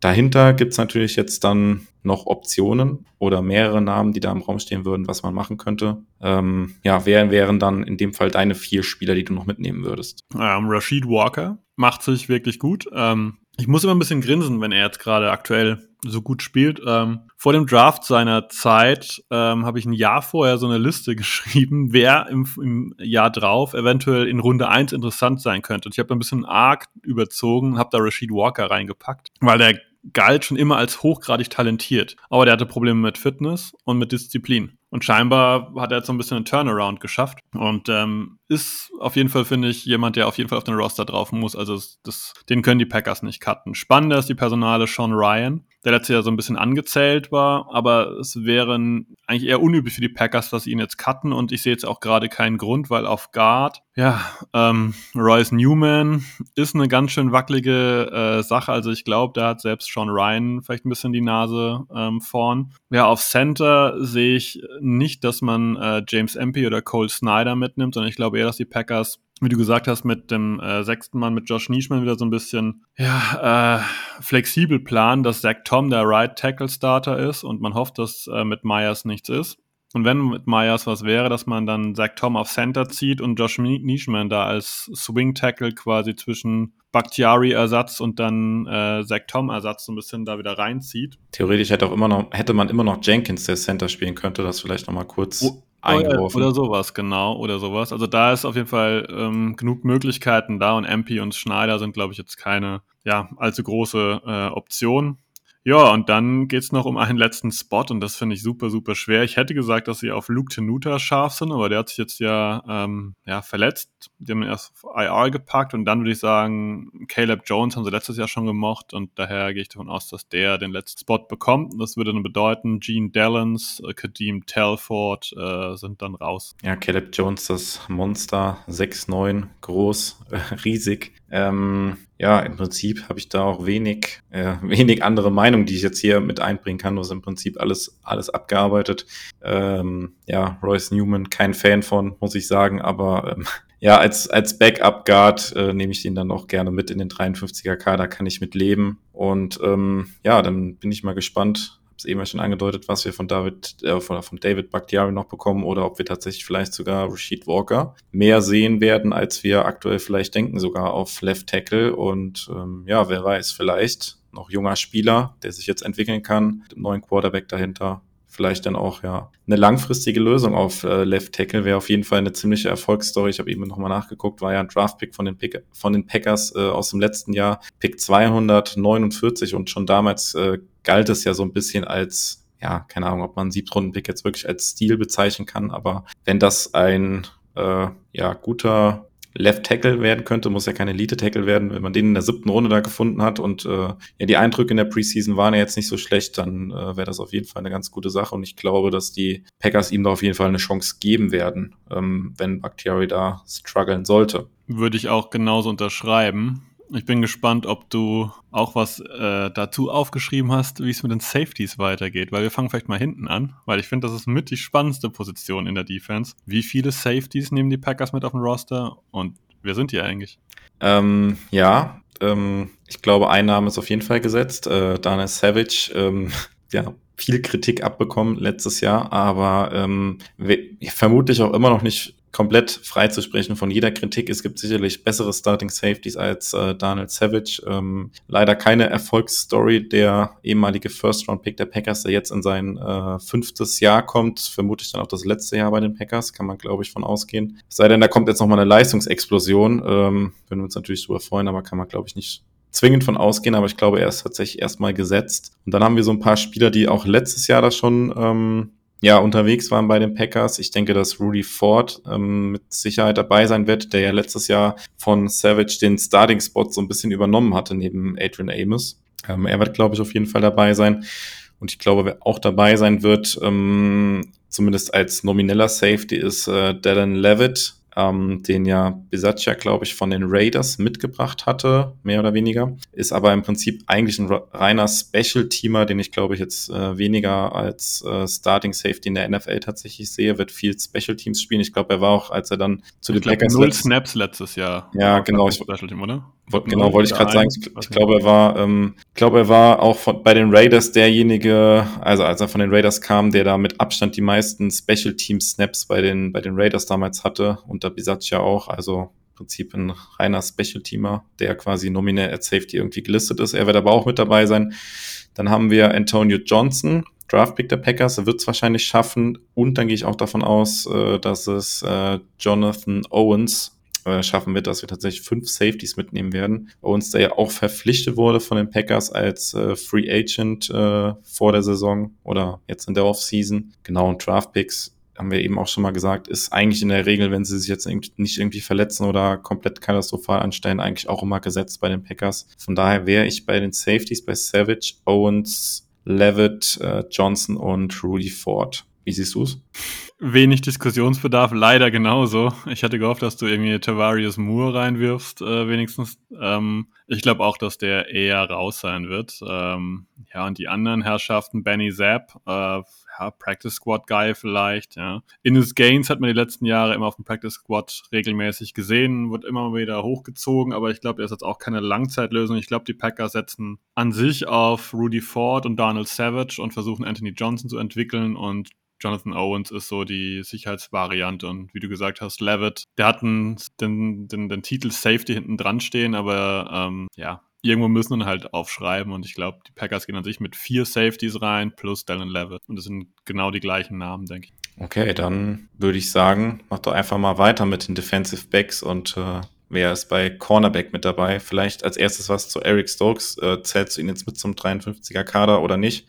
Dahinter gibt's natürlich jetzt dann noch Optionen oder mehrere Namen, die da im Raum stehen würden, was man machen könnte. Ähm, ja, wer wären dann in dem Fall deine vier Spieler, die du noch mitnehmen würdest? Ähm, Rashid Walker macht sich wirklich gut. Ähm, ich muss immer ein bisschen grinsen, wenn er jetzt gerade aktuell so gut spielt. Ähm, vor dem Draft seiner Zeit ähm, habe ich ein Jahr vorher so eine Liste geschrieben, wer im, im Jahr drauf eventuell in Runde 1 interessant sein könnte. Und ich habe ein bisschen arg überzogen, habe da Rashid Walker reingepackt, weil der galt schon immer als hochgradig talentiert. Aber der hatte Probleme mit Fitness und mit Disziplin. Und scheinbar hat er jetzt so ein bisschen einen Turnaround geschafft und ähm, ist auf jeden Fall, finde ich, jemand, der auf jeden Fall auf den Roster drauf muss. Also das, den können die Packers nicht cutten. Spannender ist die Personale Sean Ryan, der letztes Jahr so ein bisschen angezählt war, aber es wären eigentlich eher unüblich für die Packers, dass sie ihn jetzt cutten und ich sehe jetzt auch gerade keinen Grund, weil auf Guard, ja, ähm, Royce Newman ist eine ganz schön wackelige äh, Sache. Also ich glaube, da hat selbst Sean Ryan vielleicht ein bisschen die Nase ähm, vorn. Ja, auf Center sehe ich nicht, dass man äh, James Empey oder Cole Snyder mitnimmt, sondern ich glaube eher, dass die Packers, wie du gesagt hast, mit dem äh, sechsten Mann, mit Josh Nischman wieder so ein bisschen ja, äh, flexibel planen, dass Zach Tom der Right Tackle Starter ist und man hofft, dass äh, mit Myers nichts ist. Und wenn mit Myers was wäre, dass man dann Zach Tom auf Center zieht und Josh Nischman da als Swing Tackle quasi zwischen Bakhtiari-Ersatz und dann äh, Zach Tom-Ersatz so ein bisschen da wieder reinzieht. Theoretisch hätte auch immer noch, hätte man immer noch Jenkins, der Center spielen könnte, das vielleicht nochmal kurz oh, eingeworfen. Oder sowas, genau, oder sowas. Also da ist auf jeden Fall ähm, genug Möglichkeiten da und MP und Schneider sind, glaube ich, jetzt keine ja, allzu große äh, Option. Ja, und dann geht's noch um einen letzten Spot und das finde ich super, super schwer. Ich hätte gesagt, dass sie auf Luke Tenuta scharf sind, aber der hat sich jetzt ja, ähm, ja verletzt. Die haben ihn erst auf IR gepackt und dann würde ich sagen, Caleb Jones haben sie letztes Jahr schon gemocht und daher gehe ich davon aus, dass der den letzten Spot bekommt. Das würde dann bedeuten, Gene Dallins, äh, Kadeem Telford äh, sind dann raus. Ja, Caleb Jones, das Monster, 6'9, groß, riesig. Ähm, ja, im Prinzip habe ich da auch wenig, äh, wenig andere Meinung, die ich jetzt hier mit einbringen kann. Du hast im Prinzip alles, alles abgearbeitet. Ähm, ja, Royce Newman, kein Fan von, muss ich sagen, aber ähm, ja, als, als Backup-Guard äh, nehme ich ihn dann auch gerne mit in den 53er Kader, kann ich mit leben. Und ähm, ja, dann bin ich mal gespannt, es eben schon angedeutet, was wir von David, äh, von, von David Bakhtiari noch bekommen oder ob wir tatsächlich vielleicht sogar Rashid Walker mehr sehen werden, als wir aktuell vielleicht denken, sogar auf Left Tackle. Und ähm, ja, wer weiß, vielleicht noch junger Spieler, der sich jetzt entwickeln kann, mit dem neuen Quarterback dahinter vielleicht dann auch ja eine langfristige Lösung auf äh, Left Tackle wäre auf jeden Fall eine ziemliche Erfolgsstory. Ich habe eben nochmal nachgeguckt, war ja ein Draftpick von den Pick, von den Packers äh, aus dem letzten Jahr, Pick 249 und schon damals äh, galt es ja so ein bisschen als ja, keine Ahnung, ob man einen Siebtrunden-Pick jetzt wirklich als Stil bezeichnen kann, aber wenn das ein äh, ja, guter Left Tackle werden könnte, muss ja kein Elite Tackle werden. Wenn man den in der siebten Runde da gefunden hat und äh, ja, die Eindrücke in der Preseason waren ja jetzt nicht so schlecht, dann äh, wäre das auf jeden Fall eine ganz gute Sache. Und ich glaube, dass die Packers ihm da auf jeden Fall eine Chance geben werden, ähm, wenn Bakhtiari da strugglen sollte. Würde ich auch genauso unterschreiben. Ich bin gespannt, ob du auch was äh, dazu aufgeschrieben hast, wie es mit den Safeties weitergeht, weil wir fangen vielleicht mal hinten an, weil ich finde, das ist mit die spannendste Position in der Defense. Wie viele Safeties nehmen die Packers mit auf den Roster und Wer sind die eigentlich? Ähm, ja, ähm, ich glaube, ein Name ist auf jeden Fall gesetzt. Äh, Daniel Savage, ähm, ja, viel Kritik abbekommen letztes Jahr, aber ähm, vermutlich auch immer noch nicht komplett freizusprechen von jeder Kritik. Es gibt sicherlich bessere Starting Safeties als äh, Daniel Savage. Ähm, leider keine Erfolgsstory. Der ehemalige First-Round-Pick der Packers, der jetzt in sein äh, fünftes Jahr kommt, vermutlich dann auch das letzte Jahr bei den Packers, kann man glaube ich von ausgehen. sei denn, da kommt jetzt nochmal eine Leistungsexplosion. Ähm, würden wir uns natürlich darüber freuen, aber kann man glaube ich nicht zwingend von ausgehen, aber ich glaube, er ist tatsächlich erstmal gesetzt. Und dann haben wir so ein paar Spieler, die auch letztes Jahr da schon ähm, ja, unterwegs waren bei den Packers. Ich denke, dass Rudy Ford ähm, mit Sicherheit dabei sein wird, der ja letztes Jahr von Savage den Starting-Spot so ein bisschen übernommen hatte neben Adrian Amos. Ähm, er wird, glaube ich, auf jeden Fall dabei sein. Und ich glaube, wer auch dabei sein wird, ähm, zumindest als nomineller Safety, ist äh, Dylan Levitt, ähm, den ja Bisaccia, glaube ich, von den Raiders mitgebracht hatte, mehr oder weniger. Ist aber im Prinzip eigentlich ein reiner Special-Teamer, den ich, glaube ich, jetzt äh, weniger als äh, Starting Safety in der NFL tatsächlich sehe, wird viel Special Teams spielen. Ich glaube, er war auch, als er dann zu den Packers... Null Snaps letztes Jahr. Ja, genau. Ich, Special Team, oder? Genau, wollte ich gerade sagen. Ich, ich glaube, er war, ähm, ich glaube, er war auch von, bei den Raiders derjenige, also als er von den Raiders kam, der da mit Abstand die meisten Special Team Snaps bei den bei den Raiders damals hatte, unter Bisaccia auch. Also im Prinzip ein reiner Special Teamer, der quasi nominell als Safety irgendwie gelistet ist. Er wird aber auch mit dabei sein. Dann haben wir Antonio Johnson, Draftpick der Packers, er wird es wahrscheinlich schaffen. Und dann gehe ich auch davon aus, äh, dass es äh, Jonathan Owens äh, schaffen wird, dass wir tatsächlich fünf Safeties mitnehmen werden. Owens, der ja auch verpflichtet wurde von den Packers als äh, Free Agent äh, vor der Saison oder jetzt in der Offseason. Genau, und Draftpicks haben wir eben auch schon mal gesagt, ist eigentlich in der Regel, wenn sie sich jetzt nicht irgendwie verletzen oder komplett katastrophal anstellen, eigentlich auch immer gesetzt bei den Packers. Von daher wäre ich bei den Safeties bei Savage, Owens, Levitt, äh, Johnson und Rudy Ford. Wie siehst du es? Wenig Diskussionsbedarf, leider genauso. Ich hatte gehofft, dass du irgendwie Tavarius Moore reinwirfst, äh, wenigstens. Ähm, ich glaube auch, dass der eher raus sein wird. Ähm, ja, und die anderen Herrschaften, Benny Zapp, äh, ja, Practice Squad Guy vielleicht, ja. Ines Gaines hat man die letzten Jahre immer auf dem Practice Squad regelmäßig gesehen, wird immer wieder hochgezogen, aber ich glaube, er ist jetzt auch keine Langzeitlösung. Ich glaube, die Packers setzen an sich auf Rudy Ford und Donald Savage und versuchen Anthony Johnson zu entwickeln und Jonathan Owens ist so die Sicherheitsvariante und wie du gesagt hast, Levitt, der hat den, den, den Titel Safety hinten dran stehen, aber ähm, ja, irgendwo müssen wir halt aufschreiben und ich glaube, die Packers gehen an sich mit vier Safeties rein plus Dallin Levitt und das sind genau die gleichen Namen, denke ich. Okay, dann würde ich sagen, mach doch einfach mal weiter mit den Defensive Backs und äh, wer ist bei Cornerback mit dabei? Vielleicht als erstes was zu Eric Stokes. Äh, zählst du ihn jetzt mit zum 53er Kader oder nicht?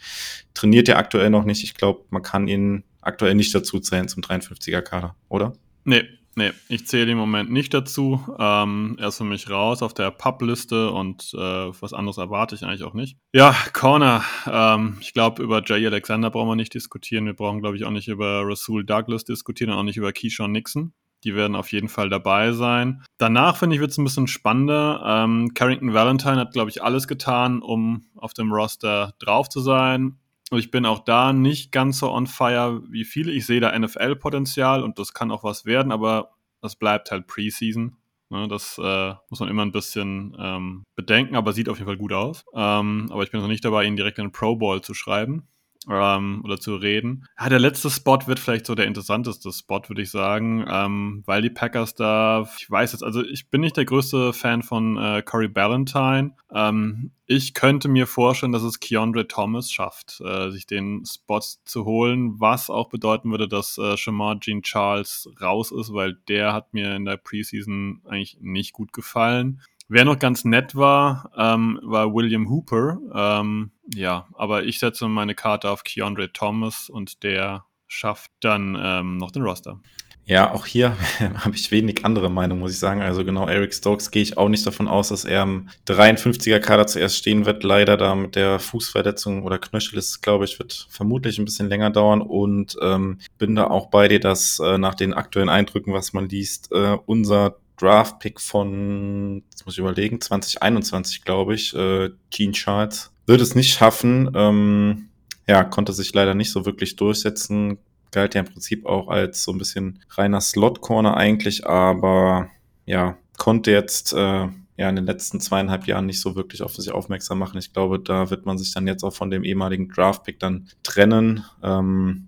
Trainiert er aktuell noch nicht. Ich glaube, man kann ihn aktuell nicht dazu zählen zum 53er Kader, oder? Nee, Nee, ich zähle im Moment nicht dazu. Ähm, er ist für mich raus auf der Pub-Liste und äh, was anderes erwarte ich eigentlich auch nicht. Ja, Corner. Ähm, ich glaube, über Jay Alexander brauchen wir nicht diskutieren. Wir brauchen, glaube ich, auch nicht über Rasul Douglas diskutieren und auch nicht über Keyshawn Nixon. Die werden auf jeden Fall dabei sein. Danach, finde ich, wird es ein bisschen spannender. Ähm, Carrington Valentine hat, glaube ich, alles getan, um auf dem Roster drauf zu sein. Und ich bin auch da nicht ganz so on fire wie viele. Ich sehe da NFL-Potenzial und das kann auch was werden, aber das bleibt halt Preseason. Ne, das äh, muss man immer ein bisschen ähm, bedenken, aber sieht auf jeden Fall gut aus. Ähm, aber ich bin noch nicht dabei, ihn direkt in den Pro Bowl zu schreiben ähm, oder zu reden. Ja, der letzte Spot wird vielleicht so der interessanteste Spot, würde ich sagen, ähm, weil die Packers da, ich weiß jetzt, also ich bin nicht der größte Fan von äh, Corey Ballantyne. Ähm, ich könnte mir vorstellen, dass es Keandre Thomas schafft, äh, sich den Spot zu holen, was auch bedeuten würde, dass äh, Shamar Jean Charles raus ist, weil der hat mir in der Preseason eigentlich nicht gut gefallen. Wer noch ganz nett war, ähm, war William Hooper. Ähm, ja, aber ich setze meine Karte auf Keandre Thomas und der schafft dann ähm, noch den Roster. Ja, auch hier habe ich wenig andere Meinung, muss ich sagen. Also genau, Eric Stokes gehe ich auch nicht davon aus, dass er im 53er Kader zuerst stehen wird. Leider da mit der Fußverletzung oder Knöchel ist, glaube ich, wird vermutlich ein bisschen länger dauern. Und ähm, bin da auch bei dir, dass äh, nach den aktuellen Eindrücken, was man liest, äh, unser Draft-Pick von, jetzt muss ich überlegen, 2021, glaube ich, äh, Gene Charles, wird es nicht schaffen. Ähm, ja, konnte sich leider nicht so wirklich durchsetzen. Galt ja im Prinzip auch als so ein bisschen reiner Slot-Corner eigentlich, aber ja, konnte jetzt äh, ja in den letzten zweieinhalb Jahren nicht so wirklich auf sich aufmerksam machen. Ich glaube, da wird man sich dann jetzt auch von dem ehemaligen Draftpick dann trennen. Ähm,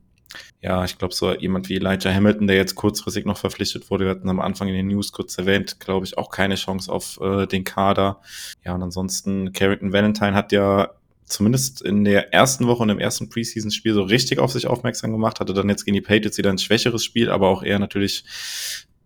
ja, ich glaube, so jemand wie Elijah Hamilton, der jetzt kurzfristig noch verpflichtet wurde, wir hatten am Anfang in den News kurz erwähnt, glaube ich, auch keine Chance auf äh, den Kader. Ja, und ansonsten, Carrington Valentine hat ja zumindest in der ersten Woche und im ersten Preseason-Spiel so richtig auf sich aufmerksam gemacht, hatte dann jetzt gegen die Patriots wieder ein schwächeres Spiel, aber auch eher natürlich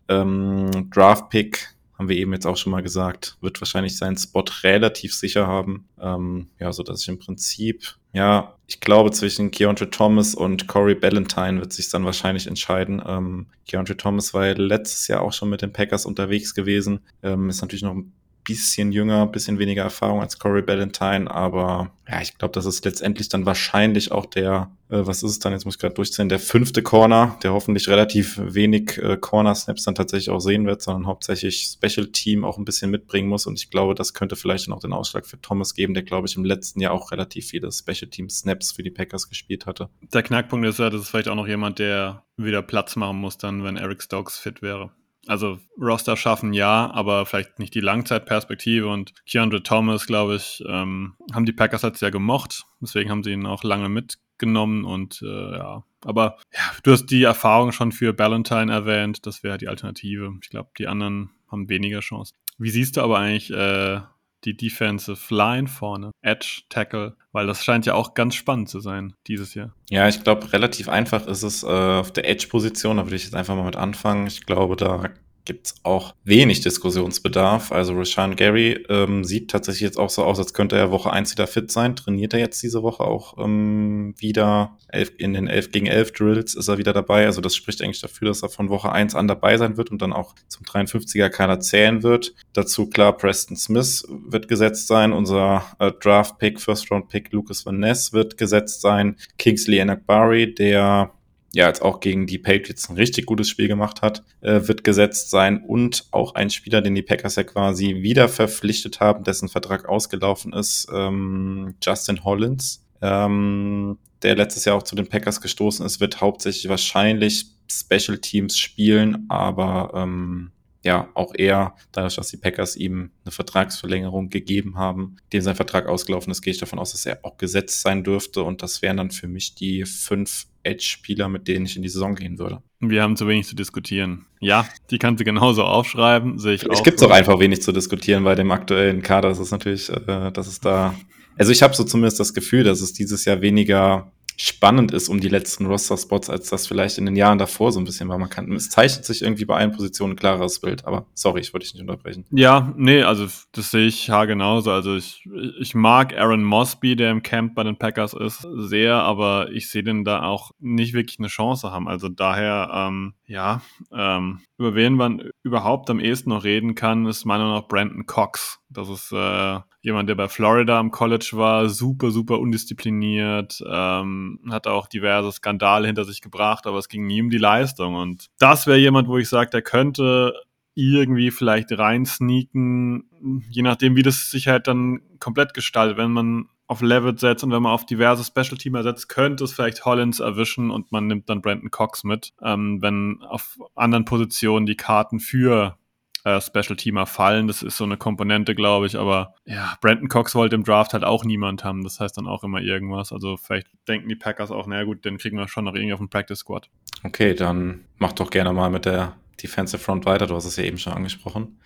ähm, Draft-Pick haben wir eben jetzt auch schon mal gesagt, wird wahrscheinlich seinen Spot relativ sicher haben. Ähm, ja, so dass ich im Prinzip, ja, ich glaube, zwischen Keontre Thomas und Corey Ballantyne wird sich dann wahrscheinlich entscheiden. Ähm, Keontre Thomas war letztes Jahr auch schon mit den Packers unterwegs gewesen. Ähm, ist natürlich noch ein bisschen jünger, bisschen weniger Erfahrung als Corey Ballantyne, aber ja, ich glaube, das ist letztendlich dann wahrscheinlich auch der, äh, was ist es dann, jetzt muss ich gerade durchziehen, der fünfte Corner, der hoffentlich relativ wenig äh, Corner-Snaps dann tatsächlich auch sehen wird, sondern hauptsächlich Special Team auch ein bisschen mitbringen muss und ich glaube, das könnte vielleicht dann auch den Ausschlag für Thomas geben, der glaube ich im letzten Jahr auch relativ viele Special Team Snaps für die Packers gespielt hatte. Der Knackpunkt ist ja, das ist vielleicht auch noch jemand, der wieder Platz machen muss dann, wenn Eric Stokes fit wäre. Also Roster schaffen ja, aber vielleicht nicht die Langzeitperspektive. Und Keandre Thomas, glaube ich, ähm, haben die Packers letztes Jahr gemocht. Deswegen haben sie ihn auch lange mitgenommen. Und äh, ja, aber ja, du hast die Erfahrung schon für Ballantyne erwähnt. Das wäre die Alternative. Ich glaube, die anderen haben weniger Chance. Wie siehst du aber eigentlich äh, die Defensive Line vorne, Edge, Tackle, weil das scheint ja auch ganz spannend zu sein dieses Jahr. Ja, ich glaube, relativ einfach ist es äh, auf der Edge-Position, da würde ich jetzt einfach mal mit anfangen. Ich glaube, da gibt's auch wenig Diskussionsbedarf. Also Rashan Gary ähm, sieht tatsächlich jetzt auch so aus, als könnte er Woche eins wieder fit sein. Trainiert er jetzt diese Woche auch ähm, wieder elf, in den 11 gegen 11 Drills ist er wieder dabei. Also das spricht eigentlich dafür, dass er von Woche eins an dabei sein wird und dann auch zum 53er Kader zählen wird. Dazu klar, Preston Smith wird gesetzt sein. Unser äh, Draft-Pick, First-Round-Pick Lucas Van Ness wird gesetzt sein. Kingsley Enakbari, der ja jetzt auch gegen die Patriots ein richtig gutes Spiel gemacht hat, äh, wird gesetzt sein und auch ein Spieler, den die Packers ja quasi wieder verpflichtet haben, dessen Vertrag ausgelaufen ist, ähm, Justin Hollins, ähm, der letztes Jahr auch zu den Packers gestoßen ist, wird hauptsächlich wahrscheinlich Special Teams spielen, aber ähm, ja auch eher dadurch, dass die Packers ihm eine Vertragsverlängerung gegeben haben, dem sein Vertrag ausgelaufen ist, gehe ich davon aus, dass er auch gesetzt sein dürfte und das wären dann für mich die fünf Edge-Spieler, mit denen ich in die Saison gehen würde. Wir haben zu wenig zu diskutieren. Ja, die kannst du genauso aufschreiben, sehe ich auch. Es gibt auch einfach wenig zu diskutieren bei dem aktuellen Kader. Das ist natürlich, äh, dass es da. Also ich habe so zumindest das Gefühl, dass es dieses Jahr weniger spannend ist um die letzten Roster-Spots, als das vielleicht in den Jahren davor so ein bisschen war. Man kann, es zeichnet sich irgendwie bei allen Positionen ein klareres Bild, aber sorry, ich wollte dich nicht unterbrechen. Ja, nee, also das sehe ich ja genauso. Also ich, ich mag Aaron Mosby, der im Camp bei den Packers ist, sehr, aber ich sehe den da auch nicht wirklich eine Chance haben. Also daher, ähm, ja, ähm, über wen man überhaupt am ehesten noch reden kann, ist meiner Meinung nach Brandon Cox. Das ist äh, jemand, der bei Florida am College war, super, super undiszipliniert, ähm, hat auch diverse Skandale hinter sich gebracht, aber es ging nie um die Leistung. Und das wäre jemand, wo ich sage, der könnte irgendwie vielleicht reinsneaken, je nachdem, wie das sich halt dann komplett gestaltet. Wenn man auf Levitt setzt und wenn man auf diverse Special-Teamer setzt, könnte es vielleicht Hollins erwischen und man nimmt dann Brandon Cox mit, ähm, wenn auf anderen Positionen die Karten für äh, Special-Teamer fallen. Das ist so eine Komponente, glaube ich. Aber ja, Brandon Cox wollte im Draft halt auch niemand haben. Das heißt dann auch immer irgendwas. Also vielleicht denken die Packers auch, naja gut, den kriegen wir schon noch irgendwie auf den Practice-Squad. Okay, dann mach doch gerne mal mit der Defensive Front weiter. Du hast es ja eben schon angesprochen.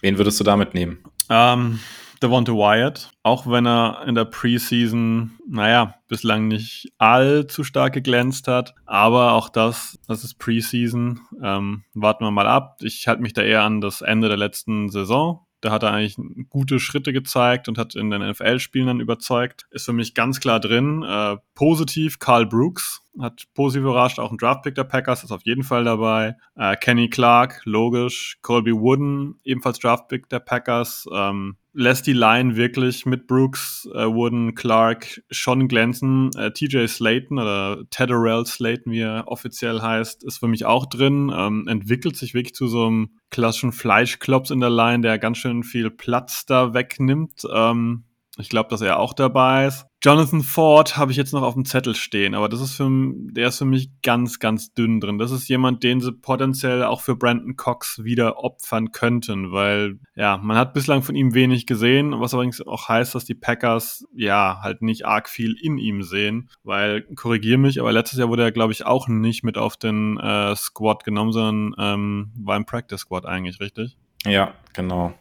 Wen würdest du damit nehmen? Ähm, Devonta Wyatt, auch wenn er in der Preseason, naja, bislang nicht allzu stark geglänzt hat, aber auch das, das ist Preseason. Ähm, warten wir mal ab. Ich halte mich da eher an das Ende der letzten Saison. Da hat er eigentlich gute Schritte gezeigt und hat in den NFL-Spielen dann überzeugt. Ist für mich ganz klar drin. Äh, positiv Carl Brooks hat positiv überrascht. Auch ein Draftpick der Packers ist auf jeden Fall dabei. Äh, Kenny Clark, logisch. Colby Wooden, ebenfalls Draftpick der Packers. Ähm, lässt die Line wirklich mit Brooks, äh, Wooden, Clark schon glänzen. Äh, TJ Slayton oder Tedderell Slayton, wie er offiziell heißt, ist für mich auch drin. Ähm, entwickelt sich wirklich zu so einem klassischen Fleischklops in der Line, der ganz schön viel Platz da wegnimmt. Ähm, Ich glaube, dass er auch dabei ist. Jonathan Ford habe ich jetzt noch auf dem Zettel stehen, aber das ist für, der ist für mich ganz, ganz dünn drin. Das ist jemand, den sie potenziell auch für Brandon Cox wieder opfern könnten, weil, ja, man hat bislang von ihm wenig gesehen, was allerdings auch heißt, dass die Packers, ja, halt nicht arg viel in ihm sehen, weil, korrigier mich, aber letztes Jahr wurde er, glaube ich, auch nicht mit auf den äh, Squad genommen, sondern ähm, war im Practice Squad eigentlich, richtig? Ja, genau.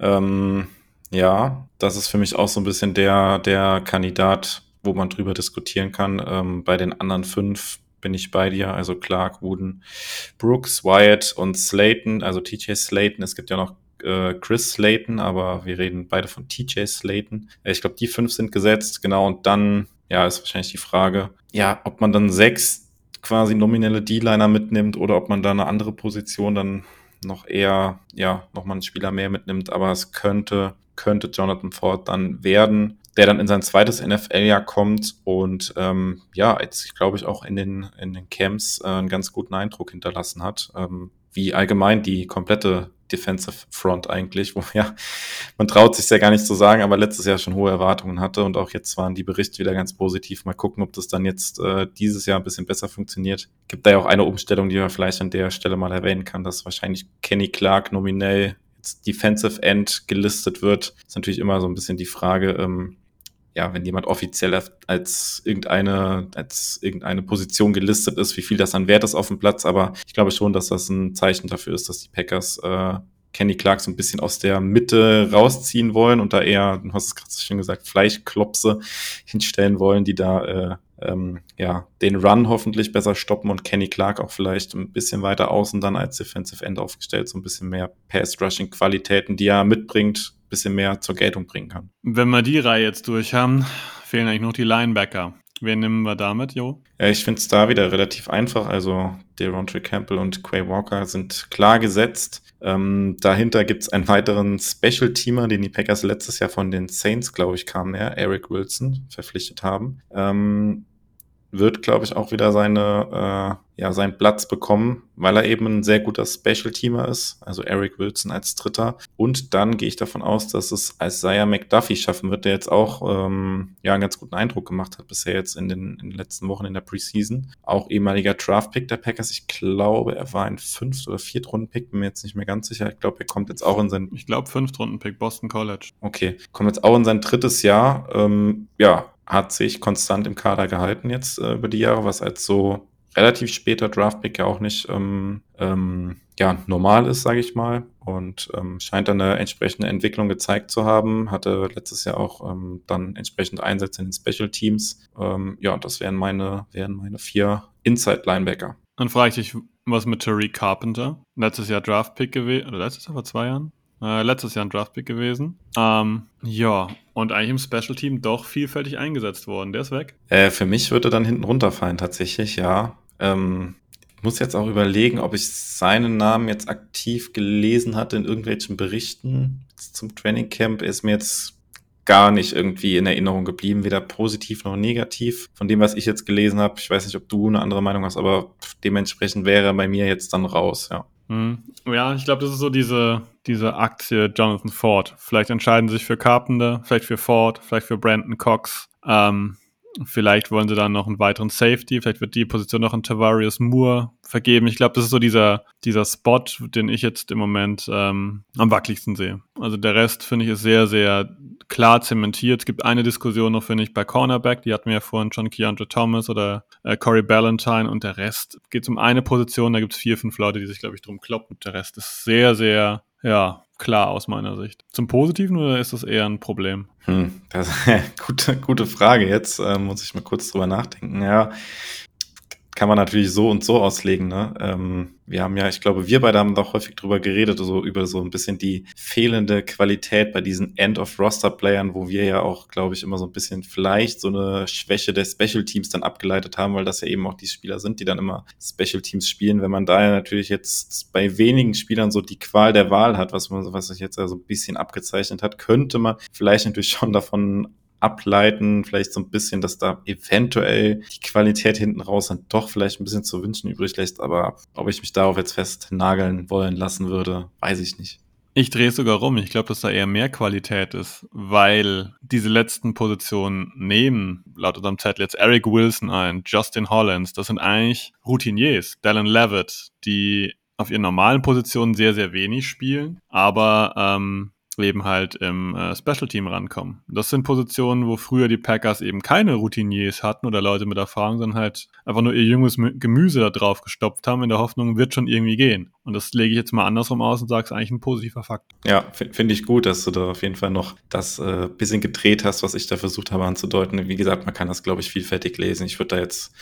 Ähm ja, das ist für mich auch so ein bisschen der, der Kandidat, wo man drüber diskutieren kann. Ähm, bei den anderen fünf bin ich bei dir. Also Clark, Wooden, Brooks, Wyatt und Slayton, also TJ Slayton. Es gibt ja noch äh, Chris Slayton, aber wir reden beide von TJ Slayton. Äh, ich glaube, die fünf sind gesetzt, genau. Und dann, ja, ist wahrscheinlich die Frage, ja, ob man dann sechs quasi nominelle D-Liner mitnimmt oder ob man da eine andere Position dann noch eher, ja, nochmal einen Spieler mehr mitnimmt. Aber es könnte könnte Jonathan Ford dann werden, der dann in sein zweites NFL-Jahr kommt und ähm, ja, jetzt glaube ich auch in den, in den Camps äh, einen ganz guten Eindruck hinterlassen hat, ähm, wie allgemein die komplette Defensive Front eigentlich, wo ja, man traut sich ja gar nicht zu sagen, aber letztes Jahr schon hohe Erwartungen hatte und auch jetzt waren die Berichte wieder ganz positiv. Mal gucken, ob das dann jetzt äh, dieses Jahr ein bisschen besser funktioniert. Gibt da ja auch eine Umstellung, die man vielleicht an der Stelle mal erwähnen kann, dass wahrscheinlich Kenny Clark nominell Defensive End gelistet wird, ist natürlich immer so ein bisschen die Frage, ähm, ja, wenn jemand offiziell als irgendeine, als irgendeine Position gelistet ist, wie viel das dann wert ist auf dem Platz. Aber ich glaube schon, dass das ein Zeichen dafür ist, dass die Packers äh, Kenny Clark so ein bisschen aus der Mitte rausziehen wollen und da eher, du hast es gerade schon gesagt, Fleischklopse hinstellen wollen, die da äh, ähm, ja, den Run hoffentlich besser stoppen und Kenny Clark auch vielleicht ein bisschen weiter außen dann als Defensive End aufgestellt, so ein bisschen mehr Pass-Rushing-Qualitäten, die er mitbringt, bisschen mehr zur Geltung bringen kann. Wenn wir die Reihe jetzt durch haben, fehlen eigentlich noch die Linebacker. Wen nehmen wir damit, Jo? Ja, ich finde es da wieder relativ einfach. Also Derontre Campbell und Quay Walker sind klar gesetzt. Ähm, dahinter gibt es einen weiteren Special-Teamer, den die Packers letztes Jahr von den Saints, glaube ich, kam er, Eric Wilson, verpflichtet haben. Ähm, wird, glaube ich, auch wieder seine, äh, ja, seinen Platz bekommen, weil er eben ein sehr guter Special-Teamer ist, also Eric Wilson als Dritter. Und dann gehe ich davon aus, dass es Isaiah McDuffie schaffen wird, der jetzt auch ähm, ja, einen ganz guten Eindruck gemacht hat bisher jetzt in den, in den letzten Wochen in der Preseason. Auch ehemaliger Draft-Pick der Packers. Ich glaube, er war ein Fünft- oder Viertrunden-Pick, bin mir jetzt nicht mehr ganz sicher. Ich glaube, er kommt jetzt auch in sein... Ich glaube, Fünftrunden-Pick, Boston College. Okay, kommt jetzt auch in sein drittes Jahr. Ähm, ja, hat sich konstant im Kader gehalten jetzt äh, über die Jahre, was als so relativ später Draftpick ja auch nicht ähm, ähm, ja, normal ist, sage ich mal. Und ähm, scheint dann eine entsprechende Entwicklung gezeigt zu haben. Hatte letztes Jahr auch ähm, dann entsprechend Einsätze in den Special Teams. Ähm, ja, das wären meine, wären meine vier Inside-Linebacker. Dann frage ich dich, was mit Tariq Carpenter? Letztes Jahr Draftpick gewesen, oder letztes Jahr vor zwei Jahren? Äh, letztes Jahr ein Draftpick gewesen. Ähm, ja, und eigentlich im Special Team doch vielfältig eingesetzt worden. Der ist weg. Äh, für mich würde dann hinten runterfallen, tatsächlich, ja. Ähm, ich muss jetzt auch überlegen, ob ich seinen Namen jetzt aktiv gelesen hatte in irgendwelchen Berichten zum Training Camp. Ist mir jetzt gar nicht irgendwie in Erinnerung geblieben, weder positiv noch negativ. Von dem, was ich jetzt gelesen habe, ich weiß nicht, ob du eine andere Meinung hast, aber dementsprechend wäre er bei mir jetzt dann raus, ja. Hm. Ja, ich glaube, das ist so diese, diese Aktie Jonathan Ford. Vielleicht entscheiden sie sich für Carpenter, vielleicht für Ford, vielleicht für Brandon Cox. Ähm, Vielleicht wollen sie dann noch einen weiteren Safety, vielleicht wird die Position noch an Tavarius Moore vergeben. Ich glaube, das ist so dieser, dieser Spot, den ich jetzt im Moment ähm, am wackeligsten sehe. Also der Rest, finde ich, ist sehr, sehr klar zementiert. Es gibt eine Diskussion noch, finde ich, bei Cornerback, die hatten wir ja vorhin schon, Keandre Thomas oder äh, Corey Ballantyne und der Rest geht um eine Position, da gibt es vier, fünf Leute, die sich, glaube ich, drum kloppen. Der Rest ist sehr, sehr, ja, klar aus meiner Sicht. Zum Positiven oder ist das eher ein Problem? Hm, das gute, gute Frage. Jetzt äh, muss ich mal kurz drüber nachdenken. Ja, kann man natürlich so und so auslegen. Ne? Ähm, wir haben ja, ich glaube, wir beide haben doch häufig drüber geredet, so über so ein bisschen die fehlende Qualität bei diesen End-of-Roster-Playern, wo wir ja auch, glaube ich, immer so ein bisschen vielleicht so eine Schwäche der Special Teams dann abgeleitet haben, weil das ja eben auch die Spieler sind, die dann immer Special Teams spielen. Wenn man da ja natürlich jetzt bei wenigen Spielern so die Qual der Wahl hat, was man, was sich jetzt ja so ein bisschen abgezeichnet hat, könnte man vielleicht natürlich schon davon ableiten, vielleicht so ein bisschen, dass da eventuell die Qualität hinten raus dann doch vielleicht ein bisschen zu wünschen übrig lässt, aber ob ich mich darauf jetzt festnageln wollen lassen würde, weiß ich nicht. Ich drehe sogar rum. Ich glaube, dass da eher mehr Qualität ist, weil diese letzten Positionen nehmen, laut unserem Zettel jetzt Eric Wilson ein, Justin Hollins, das sind eigentlich Routiniers, Dallin Levitt, die auf ihren normalen Positionen sehr, sehr wenig spielen, aber ähm, eben halt im äh, Special Team rankommen. Das sind Positionen, wo früher die Packers eben keine Routiniers hatten oder Leute mit Erfahrung, sondern halt einfach nur ihr junges Gemüse da drauf gestopft haben, in der Hoffnung, wird schon irgendwie gehen. Und das lege ich jetzt mal andersrum aus und sage, es eigentlich ein positiver Fakt. Ja, finde ich gut, dass du da auf jeden Fall noch das äh, bisschen gedreht hast, was ich da versucht habe anzudeuten. Wie gesagt, man kann das, glaube ich, vielfältig lesen. Ich würde da jetzt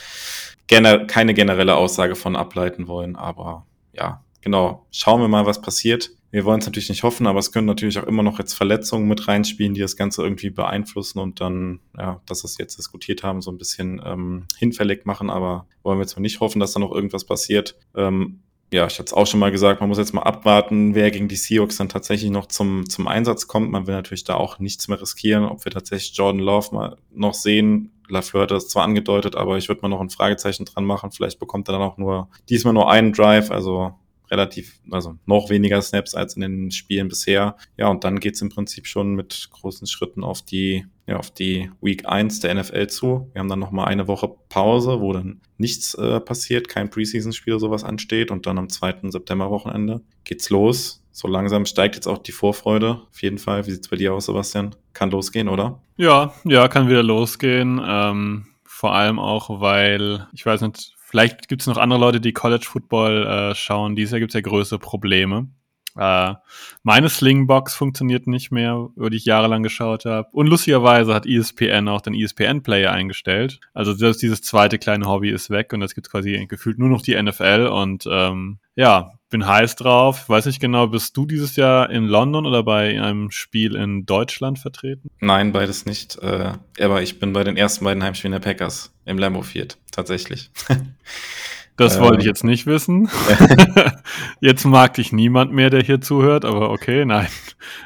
gerne keine generelle Aussage von ableiten wollen, aber ja, genau. Schauen wir mal, was passiert. Wir wollen es natürlich nicht hoffen, aber es können natürlich auch immer noch jetzt Verletzungen mit reinspielen, die das Ganze irgendwie beeinflussen und dann, ja, dass wir es jetzt diskutiert haben, so ein bisschen ähm, hinfällig machen. Aber wollen wir jetzt mal nicht hoffen, dass da noch irgendwas passiert. Ähm, ja, ich hatte es auch schon mal gesagt, man muss jetzt mal abwarten, wer gegen die Seahawks dann tatsächlich noch zum, zum Einsatz kommt. Man will natürlich da auch nichts mehr riskieren, ob wir tatsächlich Jordan Love mal noch sehen. Lafleur hat das zwar angedeutet, aber ich würde mal noch ein Fragezeichen dran machen. Vielleicht bekommt er dann auch nur diesmal nur einen Drive. Also relativ, also noch weniger Snaps als in den Spielen bisher. Ja, und dann geht's im Prinzip schon mit großen Schritten auf die, ja, auf die Week 1 der NFL zu. Wir haben dann nochmal eine Woche Pause, wo dann nichts äh, passiert, kein Preseason-Spiel oder sowas ansteht und dann am 2. September-Wochenende geht's los. So langsam steigt jetzt auch die Vorfreude. Auf jeden Fall. Wie sieht's bei dir aus, Sebastian? Kann losgehen, oder? Ja, ja, kann wieder losgehen. Ähm, vor allem auch, weil, ich weiß nicht, Vielleicht gibt es noch andere Leute, die College Football äh, schauen. Dieses Jahr gibt es ja größere Probleme. Äh, meine Slingbox funktioniert nicht mehr, über die ich jahrelang geschaut habe. Und lustigerweise hat ESPN auch den ESPN-Player eingestellt. Also das, dieses zweite kleine Hobby ist weg und jetzt gibt quasi gefühlt nur noch die NFL. Und ähm, ja, bin heiß drauf. Weiß nicht genau, bist du dieses Jahr in London oder bei einem Spiel in Deutschland vertreten? Nein, beides nicht. Äh, aber ich bin bei den ersten beiden Heimspielen der Packers im Lambeau Field, tatsächlich. Das wollte ich ähm. jetzt nicht wissen. jetzt mag dich niemand mehr, der hier zuhört, aber okay, nein.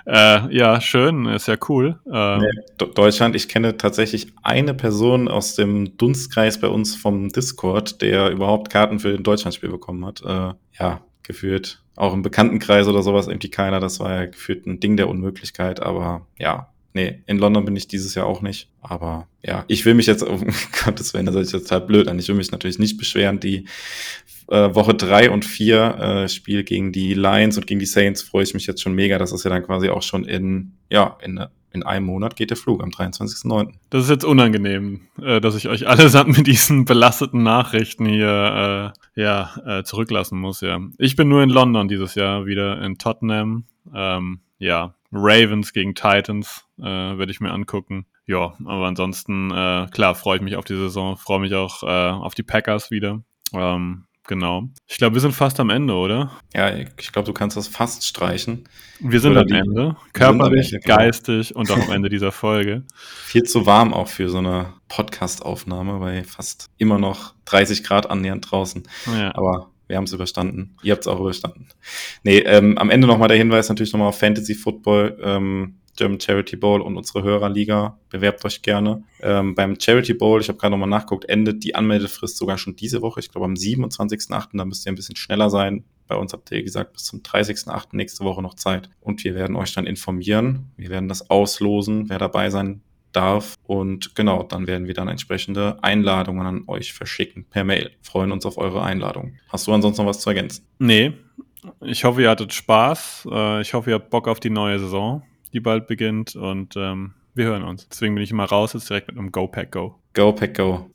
Äh, ja, schön, ist ja cool. Ähm, nee, Deutschland, ich kenne tatsächlich eine Person aus dem Dunstkreis bei uns vom Discord, der überhaupt Karten für ein Deutschlandspiel bekommen hat. Äh, ja, gefühlt auch im Bekanntenkreis oder sowas irgendwie keiner. Das war ja gefühlt ein Ding der Unmöglichkeit, aber ja, Nee, in London bin ich dieses Jahr auch nicht. Aber ja, ich will mich jetzt, um Gottes Willen, das ist jetzt total blöd an. Ich will mich natürlich nicht beschweren. Die äh, Woche drei und vier äh, Spiel gegen die Lions und gegen die Saints freue ich mich jetzt schon mega. Das ist ja dann quasi auch schon in, ja, in, in einem Monat geht der Flug am 23.09. Das ist jetzt unangenehm, äh, dass ich euch allesamt mit diesen belasteten Nachrichten hier äh, ja, äh, zurücklassen muss. Ja, Ich bin nur in London dieses Jahr, wieder in Tottenham. Ähm, ja, Ravens gegen Titans äh, werde ich mir angucken. Ja, aber ansonsten, äh, klar, freue ich mich auf die Saison, freue mich auch äh, auf die Packers wieder. Ähm, genau. Ich glaube, wir sind fast am Ende, oder? Ja, ich glaube, du kannst das fast streichen. Wir sind oder am die, Ende. Körperlich, Ende, genau. geistig und auch am Ende dieser Folge. Viel zu warm auch für so eine Podcast-Aufnahme, bei fast immer noch 30 Grad annähernd draußen. Ja. Aber wir haben es überstanden. Ihr habt es auch überstanden. Nee, ähm, am Ende nochmal der Hinweis natürlich nochmal auf Fantasy Football, ähm, German Charity Bowl und unsere Hörerliga. Bewerbt euch gerne. Ähm, beim Charity Bowl, ich habe gerade nochmal nachgeguckt, endet die Anmeldefrist sogar schon diese Woche. Ich glaube am 27.8. Da müsst ihr ein bisschen schneller sein. Bei uns habt ihr gesagt, bis zum 30.8. nächste Woche noch Zeit. Und wir werden euch dann informieren. Wir werden das auslosen, wer dabei sein darf. Und genau, dann werden wir dann entsprechende Einladungen an euch verschicken per Mail. Freuen uns auf eure Einladung. Hast du ansonsten noch was zu ergänzen? Nee. Ich hoffe, ihr hattet Spaß. Äh, ich hoffe, ihr habt Bock auf die neue Saison, die bald beginnt. Und ähm, wir hören uns. Deswegen bin ich immer raus, jetzt direkt mit einem Go Pack Go. Go Pack Go.